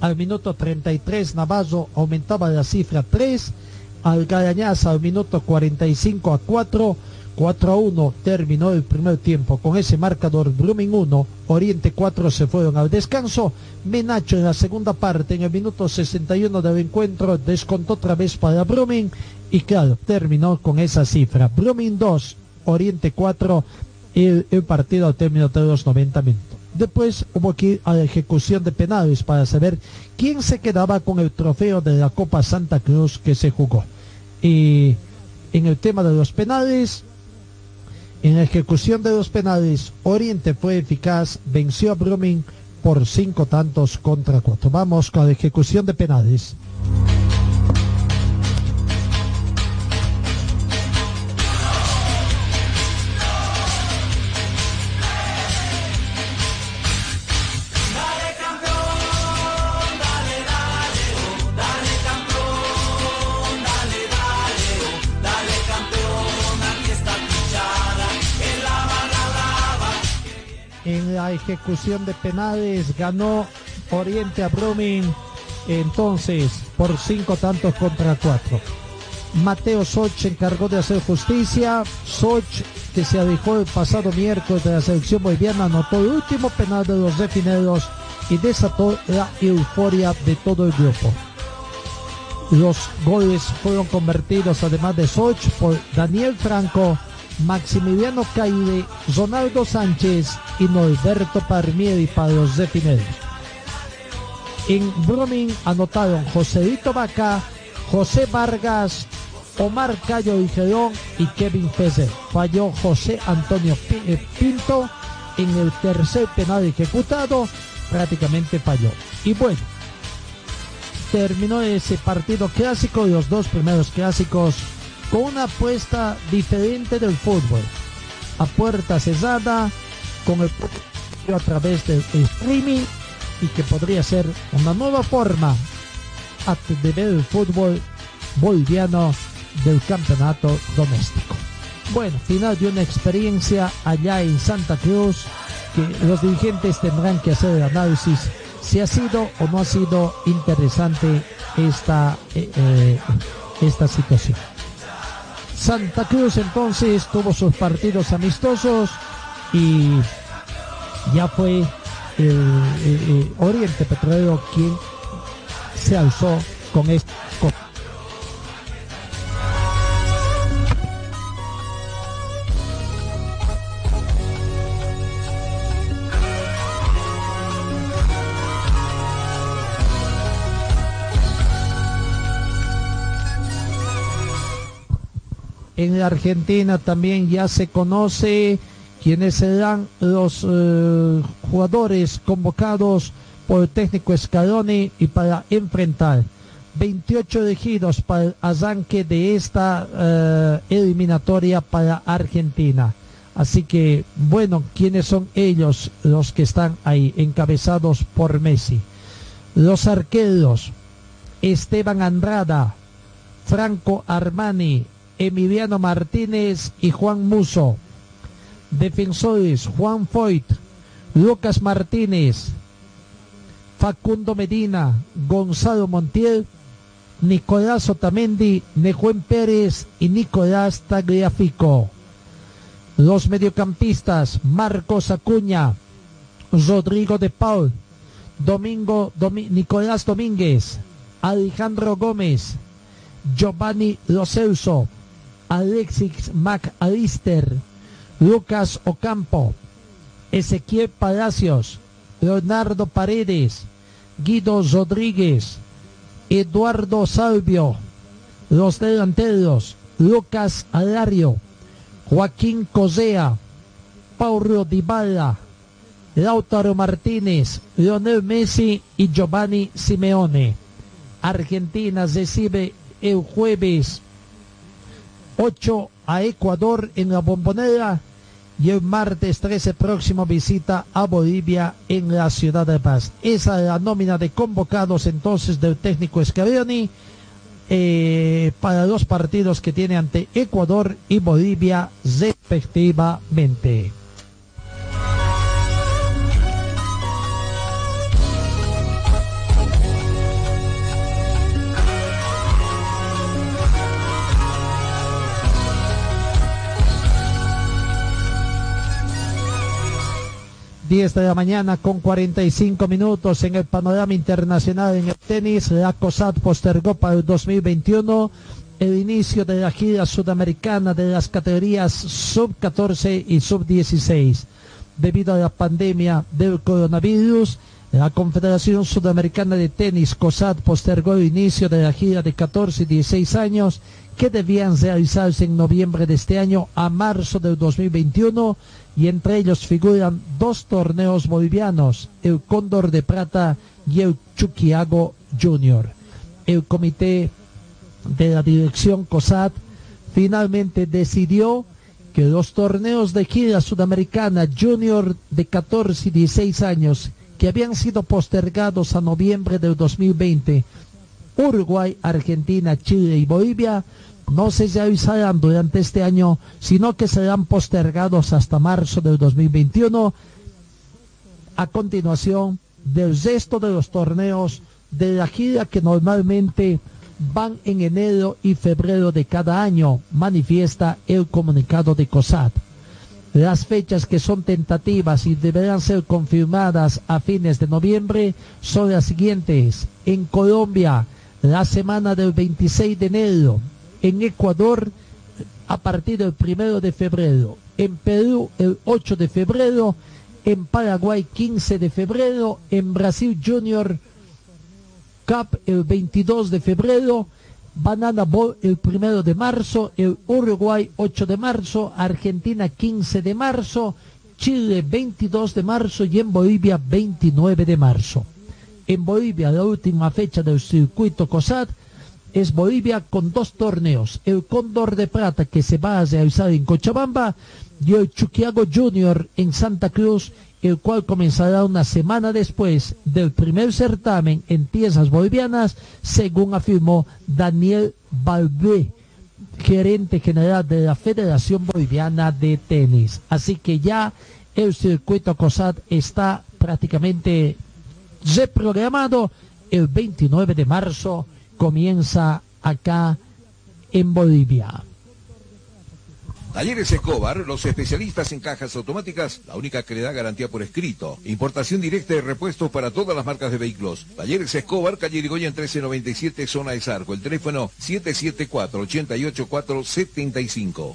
Al minuto 33 Navazo aumentaba la cifra 3, Algarañaz al minuto 45 a 4, 4 a 1 terminó el primer tiempo con ese marcador Brumming 1, Oriente 4 se fueron al descanso, Menacho en la segunda parte en el minuto 61 del encuentro descontó otra vez para Brumming y claro, terminó con esa cifra. Brumming 2, Oriente 4, el, el partido al término de los 90 minutos. Después hubo ir a la ejecución de penales para saber quién se quedaba con el trofeo de la Copa Santa Cruz que se jugó. eh, en el tema de los penales. En la ejecución de los penales, Oriente fue eficaz, venció a Brumming por cinco tantos contra cuatro. Vamos con la ejecución de penales. Ejecución de penales ganó Oriente a Brumming entonces por cinco tantos contra cuatro. Mateo Soch se encargó de hacer justicia. Soch, que se alejó el pasado miércoles de la selección boliviana, anotó el último penal de los definidos y desató la euforia de todo el grupo. Los goles fueron convertidos, además de Soch, por Daniel Franco, Maximiliano Caide, Ronaldo Sánchez y Norberto Parmieri para los definidos. En Brumming anotaron Joséito Vaca, José Vargas, Omar Cayo Higerón y Kevin Feser. Falló José Antonio eh, Pinto en el tercer penal ejecutado, prácticamente falló. Y bueno, terminó ese partido clásico, los dos primeros clásicos, con una apuesta diferente del fútbol. A puerta cerrada, con el a través del streaming y que podría ser una nueva forma de ver el fútbol boliviano del campeonato doméstico. Bueno, final de una experiencia allá en Santa Cruz que los dirigentes tendrán que hacer el análisis si ha sido o no ha sido interesante esta, eh, eh, esta situación. Santa Cruz entonces tuvo sus partidos amistosos y ya fue Oriente Petrolero quien se alzó con esto. En la Argentina también ya se conoce quiénes serán los eh, jugadores convocados por el técnico Scaloni y para enfrentar 28 elegidos para el arranque de esta eh, eliminatoria para Argentina. Así que, bueno, ¿quiénes son ellos los que están ahí, encabezados por Messi? Los arqueros, Esteban Andrada, Franco Armani, Emiliano Martínez y Juan Muso. Defensores, Juan Foyt, Lucas Martínez, Facundo Medina, Gonzalo Montiel, Nicolás Otamendi, Nejuen Pérez y Nicolás Tagliafico. Los mediocampistas, Marcos Acuña, Rodrigo de Paul, Domingo, Domi- Nicolás Domínguez, Alejandro Gómez, Giovanni Lo Celso, Alexis McAllister, Lucas Ocampo, Ezequiel Palacios, Leonardo Paredes, Guido Rodríguez, Eduardo Salvio, los delanteros, Lucas Alario, Joaquín Cosea, Paulo Dybala, Lautaro Martínez, Lionel Messi y Giovanni Simeone. Argentina recibe el jueves 8 a Ecuador en la bombonera y el martes 13 próximo visita a Bolivia en la ciudad de Paz. Esa es la nómina de convocados entonces del técnico Scaloni eh, para los partidos que tiene ante Ecuador y Bolivia respectivamente. Diez de la mañana con 45 minutos en el panorama internacional en el tenis. La COSAT postergó para el 2021 el inicio de la gira sudamericana de las categorías sub-14 y sub-16. Debido a la pandemia del coronavirus, La Confederación Sudamericana de Tenis, COSAT, postergó el inicio de la gira de 14 y 16 años que debían realizarse en noviembre de este año a marzo del 2021 y entre ellos figuran dos torneos bolivianos, el Cóndor de Plata y el Chuquiago Junior. El comité de la dirección COSAT finalmente decidió que los torneos de gira sudamericana junior de 14 y 16 años que habían sido postergados a noviembre del 2020, Uruguay, Argentina, Chile y Bolivia, no se realizarán durante este año, sino que serán postergados hasta marzo del 2021, a continuación del resto de los torneos de la gira que normalmente van en enero y febrero de cada año, manifiesta el comunicado de COSAT. Las fechas que son tentativas y deberán ser confirmadas a fines de noviembre son las siguientes. En Colombia, la semana del 26 de enero. En Ecuador, a partir del primero de febrero. En Perú, el 8 de febrero. En Paraguay, 15 de febrero. En Brasil Junior Cup, el 22 de febrero. Banana Bowl el primero de marzo, el Uruguay 8 de marzo, Argentina 15 de marzo, Chile 22 de marzo y en Bolivia 29 de marzo. En Bolivia la última fecha del circuito COSAT es Bolivia con dos torneos, el Cóndor de Plata que se va a realizar en Cochabamba y el Chuquiago Junior en Santa Cruz el cual comenzará una semana después del primer certamen en tierras bolivianas, según afirmó Daniel Balbé, gerente general de la Federación Boliviana de Tenis. Así que ya el circuito COSAT está prácticamente reprogramado. El 29 de marzo comienza acá en Bolivia. Talleres Escobar, los especialistas en cajas automáticas, la única que le da garantía por escrito. Importación directa de repuestos para todas las marcas de vehículos. Talleres Escobar, calle Irigoyen 1397, zona de Sarco. El teléfono 774-88475.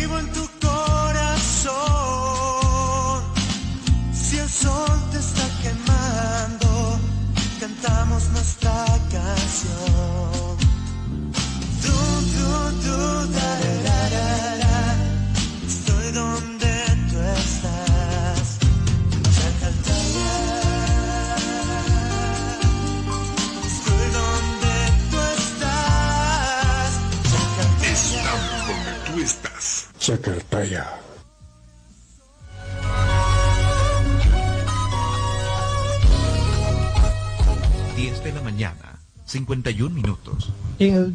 vivo en tu corazón. Si el sol te está quemando, Chacartaya. Diez de la mañana, 51 minutos. En, el-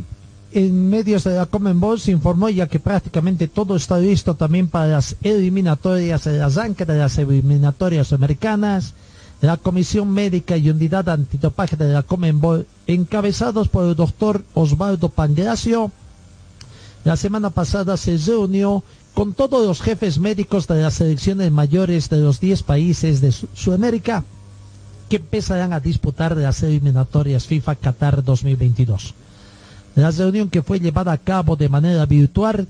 en medios de la Comenbol se informó ya que prácticamente todo está listo también para las eliminatorias, el arranque de las eliminatorias americanas. La Comisión Médica y Unidad Antidopaje de la Comenbol, encabezados por el doctor Osvaldo Pangracio, la semana pasada se reunió con todos los jefes médicos de las selecciones mayores de los 10 países de Su- Sudamérica que empezarán a disputar las eliminatorias FIFA Qatar 2022. La reunión que fue llevada a cabo de manera virtual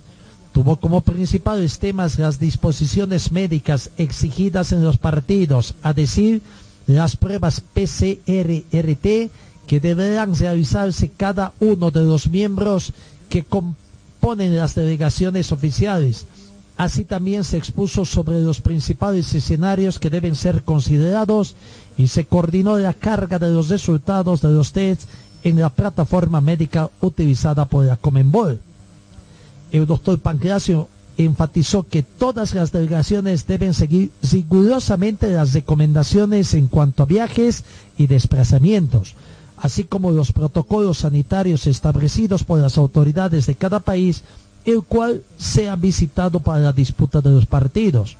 tuvo como principales temas las disposiciones médicas exigidas en los partidos, a decir, las pruebas PCR-RT que deberán realizarse cada uno de los miembros que componen las delegaciones oficiales. Así también se expuso sobre los principales escenarios que deben ser considerados y se coordinó la carga de los resultados de los tests en la plataforma médica utilizada por la Comenbol. El doctor Pancracio enfatizó que todas las delegaciones deben seguir rigurosamente las recomendaciones en cuanto a viajes y desplazamientos, así como los protocolos sanitarios establecidos por las autoridades de cada país, el cual sea visitado para la disputa de los partidos.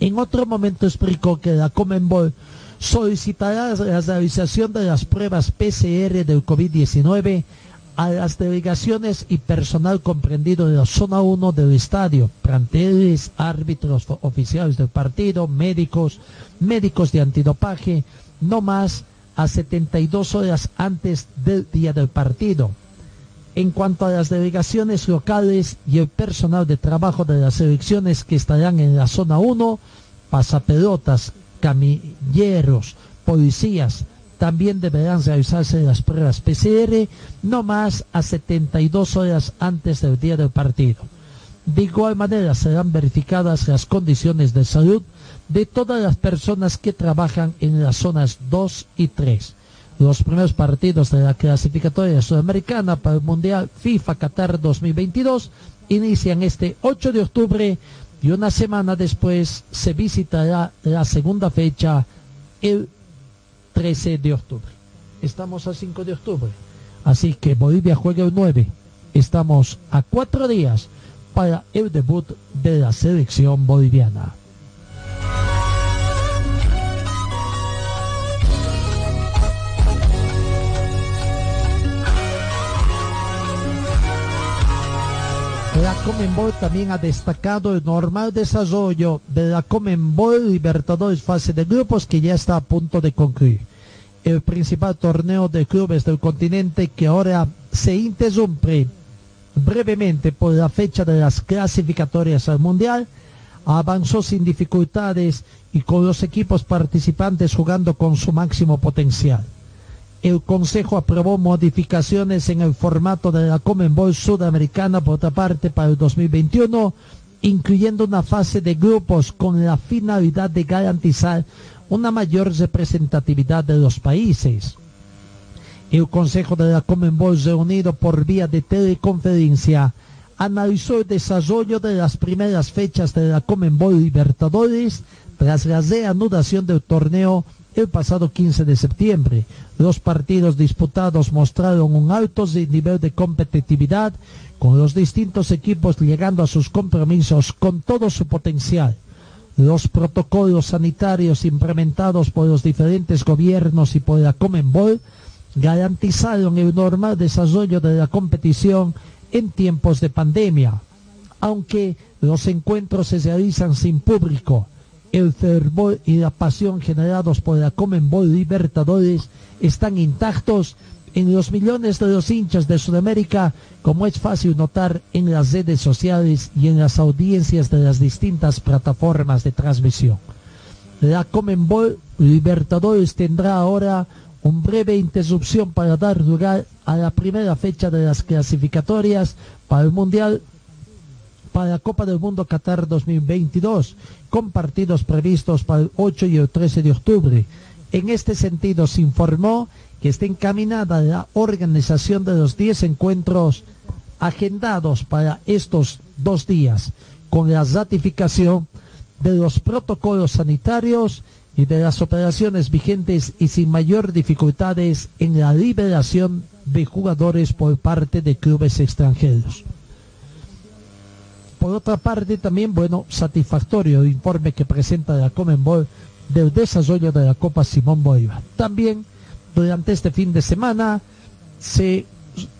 En otro momento explicó que la Comenbol solicitará la realización de las pruebas PCR del COVID-19 a las delegaciones y personal comprendido en la zona 1 del estadio, planteles, árbitros oficiales del partido, médicos, médicos de antidopaje, no más a 72 horas antes del día del partido. En cuanto a las delegaciones locales y el personal de trabajo de las selecciones que estarán en la zona 1, pasapelotas, camilleros, policías, también deberán realizarse las pruebas PCR no más a 72 horas antes del día del partido. De igual manera serán verificadas las condiciones de salud de todas las personas que trabajan en las zonas 2 y 3. Los primeros partidos de la clasificatoria sudamericana para el Mundial FIFA Qatar 2022 inician este 8 de octubre y una semana después se visitará la segunda fecha el 13 de octubre. Estamos a 5 de octubre. Así que Bolivia juega el 9. Estamos a cuatro días para el debut de la selección boliviana. Comenbol también ha destacado el normal desarrollo de la Comenbol Libertadores fase de grupos que ya está a punto de concluir. El principal torneo de clubes del continente que ahora se interrumpe brevemente por la fecha de las clasificatorias al Mundial avanzó sin dificultades y con los equipos participantes jugando con su máximo potencial el Consejo aprobó modificaciones en el formato de la Comenbol Sudamericana por otra parte para el 2021, incluyendo una fase de grupos con la finalidad de garantizar una mayor representatividad de los países. El Consejo de la Comenbol reunido por vía de teleconferencia analizó el desarrollo de las primeras fechas de la Comenbol Libertadores tras la reanudación del torneo el pasado 15 de septiembre. Los partidos disputados mostraron un alto nivel de competitividad, con los distintos equipos llegando a sus compromisos con todo su potencial. Los protocolos sanitarios implementados por los diferentes gobiernos y por la Comenbol garantizaron el normal desarrollo de la competición en tiempos de pandemia. Aunque los encuentros se realizan sin público, el fervor y la pasión generados por la Comenbol Libertadores están intactos en los millones de los hinchas de Sudamérica, como es fácil notar en las redes sociales y en las audiencias de las distintas plataformas de transmisión. La Comenbol Libertadores tendrá ahora un breve interrupción para dar lugar a la primera fecha de las clasificatorias para el Mundial para la Copa del Mundo Qatar 2022, con partidos previstos para el 8 y el 13 de octubre. En este sentido, se informó que está encaminada la organización de los 10 encuentros agendados para estos dos días, con la ratificación de los protocolos sanitarios y de las operaciones vigentes y sin mayor dificultades en la liberación de jugadores por parte de clubes extranjeros. Por otra parte, también, bueno, satisfactorio el informe que presenta la Comenbol del desarrollo de la Copa Simón Bolívar. También, durante este fin de semana, se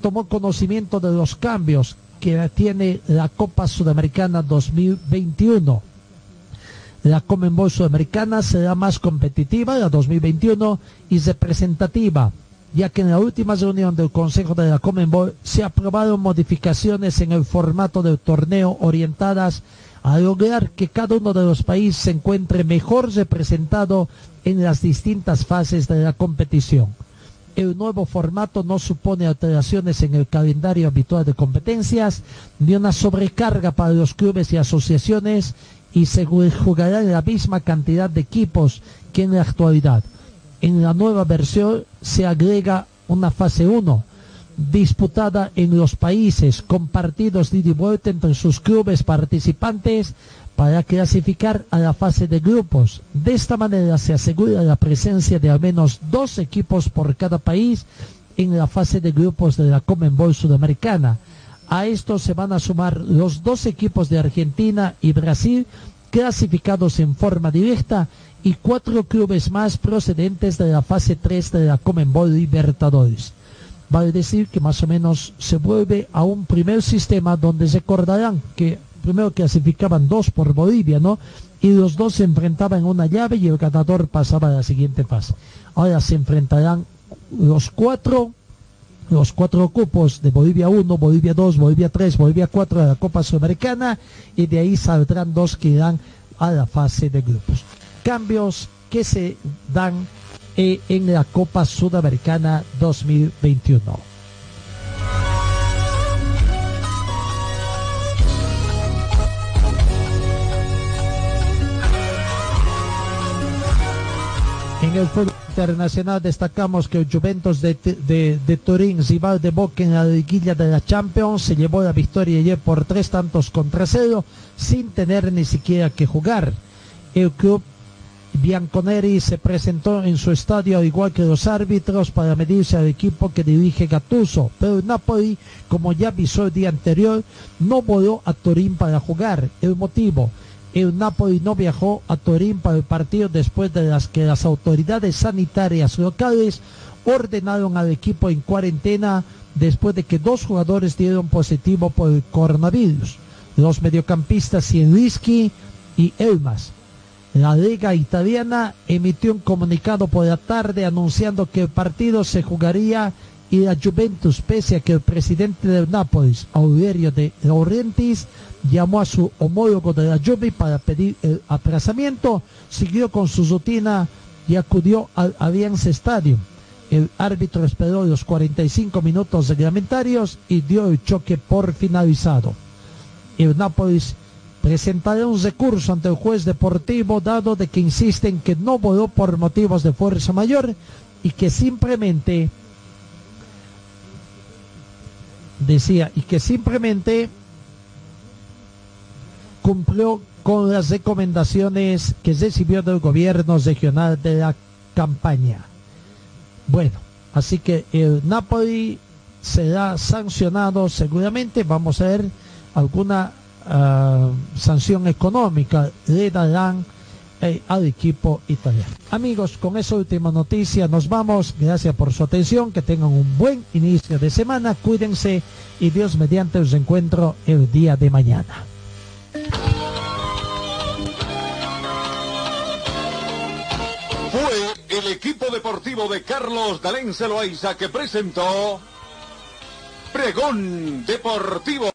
tomó conocimiento de los cambios que tiene la Copa Sudamericana 2021. La Comenbol Sudamericana será más competitiva, la 2021, y representativa ya que en la última reunión del Consejo de la Comenbol se aprobaron modificaciones en el formato del torneo orientadas a lograr que cada uno de los países se encuentre mejor representado en las distintas fases de la competición. El nuevo formato no supone alteraciones en el calendario habitual de competencias ni una sobrecarga para los clubes y asociaciones y se jugará la misma cantidad de equipos que en la actualidad en la nueva versión se agrega una fase 1 disputada en los países con partidos de vuelta entre sus clubes participantes para clasificar a la fase de grupos. De esta manera se asegura la presencia de al menos dos equipos por cada país en la fase de grupos de la Comenbol Sudamericana. A esto se van a sumar los dos equipos de Argentina y Brasil clasificados en forma directa y cuatro clubes más procedentes de la fase 3 de la Comenbol Libertadores. Vale decir que más o menos se vuelve a un primer sistema donde se acordarán que primero clasificaban dos por Bolivia, ¿no? Y los dos se enfrentaban en una llave y el ganador pasaba a la siguiente fase. Ahora se enfrentarán los cuatro, los cuatro cupos de Bolivia 1, Bolivia 2, Bolivia 3, Bolivia 4 de la Copa Sudamericana y de ahí saldrán dos que irán a la fase de grupos cambios que se dan eh, en la Copa Sudamericana 2021. En el fútbol internacional destacamos que el Juventus de, de, Turín, rival de Boca en la liguilla de la Champions, se llevó la victoria ayer por tres tantos contra cero sin tener ni siquiera que jugar. El club Bianconeri se presentó en su estadio igual que los árbitros para medirse al equipo que dirige Gattuso, pero Napoli, como ya avisó el día anterior, no voló a Turín para jugar. El motivo, el Napoli no viajó a Turín para el partido después de las que las autoridades sanitarias locales ordenaron al equipo en cuarentena después de que dos jugadores dieron positivo por el coronavirus. Los mediocampistas Zielinski y Elmas la Liga Italiana emitió un comunicado por la tarde anunciando que el partido se jugaría y la Juventus, pese a que el presidente del Nápoles, Aurelio de Laurentiis, llamó a su homólogo de la Juve para pedir el aplazamiento, siguió con su rutina y acudió al Allianz Stadium. El árbitro esperó los 45 minutos reglamentarios y dio el choque por finalizado. El Nápoles presentaré un recurso ante el juez deportivo dado de que insisten que no voló por motivos de fuerza mayor y que simplemente decía y que simplemente cumplió con las recomendaciones que recibió del gobierno regional de la campaña. Bueno, así que el Napoli será sancionado seguramente, vamos a ver alguna uh, sanción económica le darán eh, al equipo italiano. Amigos, con esa última noticia nos vamos. Gracias por su atención. Que tengan un buen inicio de semana. Cuídense y Dios mediante os encuentro el día de mañana. Fue el equipo deportivo de Carlos Dalén Celoaiza que presentó Pregón Deportivo.